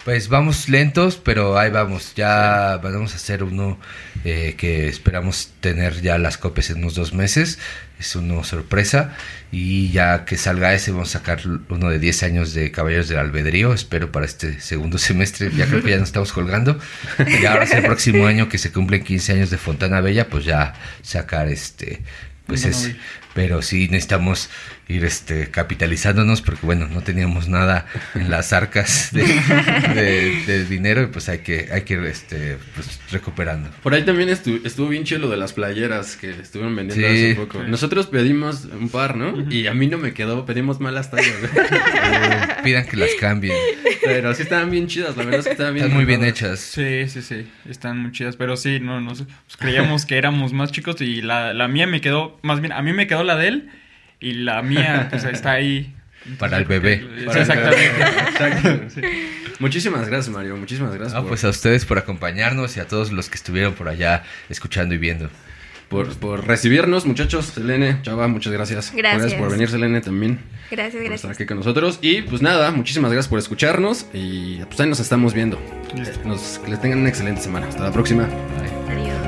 Pues vamos lentos, pero ahí vamos. Ya vamos a hacer uno eh, que esperamos tener ya las copias en unos dos meses. Es una sorpresa. Y ya que salga ese, vamos a sacar uno de 10 años de Caballeros del Albedrío. Espero para este segundo semestre. Ya creo que ya nos estamos colgando. Y ahora sí, el próximo año que se cumplen 15 años de Fontana Bella, pues ya sacar este. Pues. Bella. Pero sí necesitamos ir este capitalizándonos porque bueno, no teníamos nada en las arcas de, de- de dinero y pues hay que hay que ir este pues recuperando. Por ahí también estu- estuvo bien chido lo de las playeras que estuvieron vendiendo Sí. hace poco. Nosotros pedimos un par, ¿no? Y a mí no me quedó, pedimos malas tallas. pidan que las cambien. Pero sí estaban bien chidas, la verdad es que estaban bien Están muy bien hechas. Sí, sí, sí, están muy chidas, pero sí, no, no sé, pues creíamos que éramos más chicos y la, la mía me quedó, más bien, a mí me quedó la de él y la mía, pues está ahí. Para el bebé. Para- exactamente. Exacto. Muchísimas gracias, Mario. Muchísimas gracias Ah, por, pues a ustedes por acompañarnos y a todos los que estuvieron por allá escuchando y viendo. por, por recibirnos, muchachos. Selene, Chava, muchas gracias. Gracias. por venir, Selene, también. Gracias, Por estar gracias. aquí con nosotros. Y pues nada, muchísimas gracias por escucharnos. Y pues ahí nos estamos viendo. Listo. Nos, que les tengan una excelente semana. Hasta la próxima. Bye. Adiós.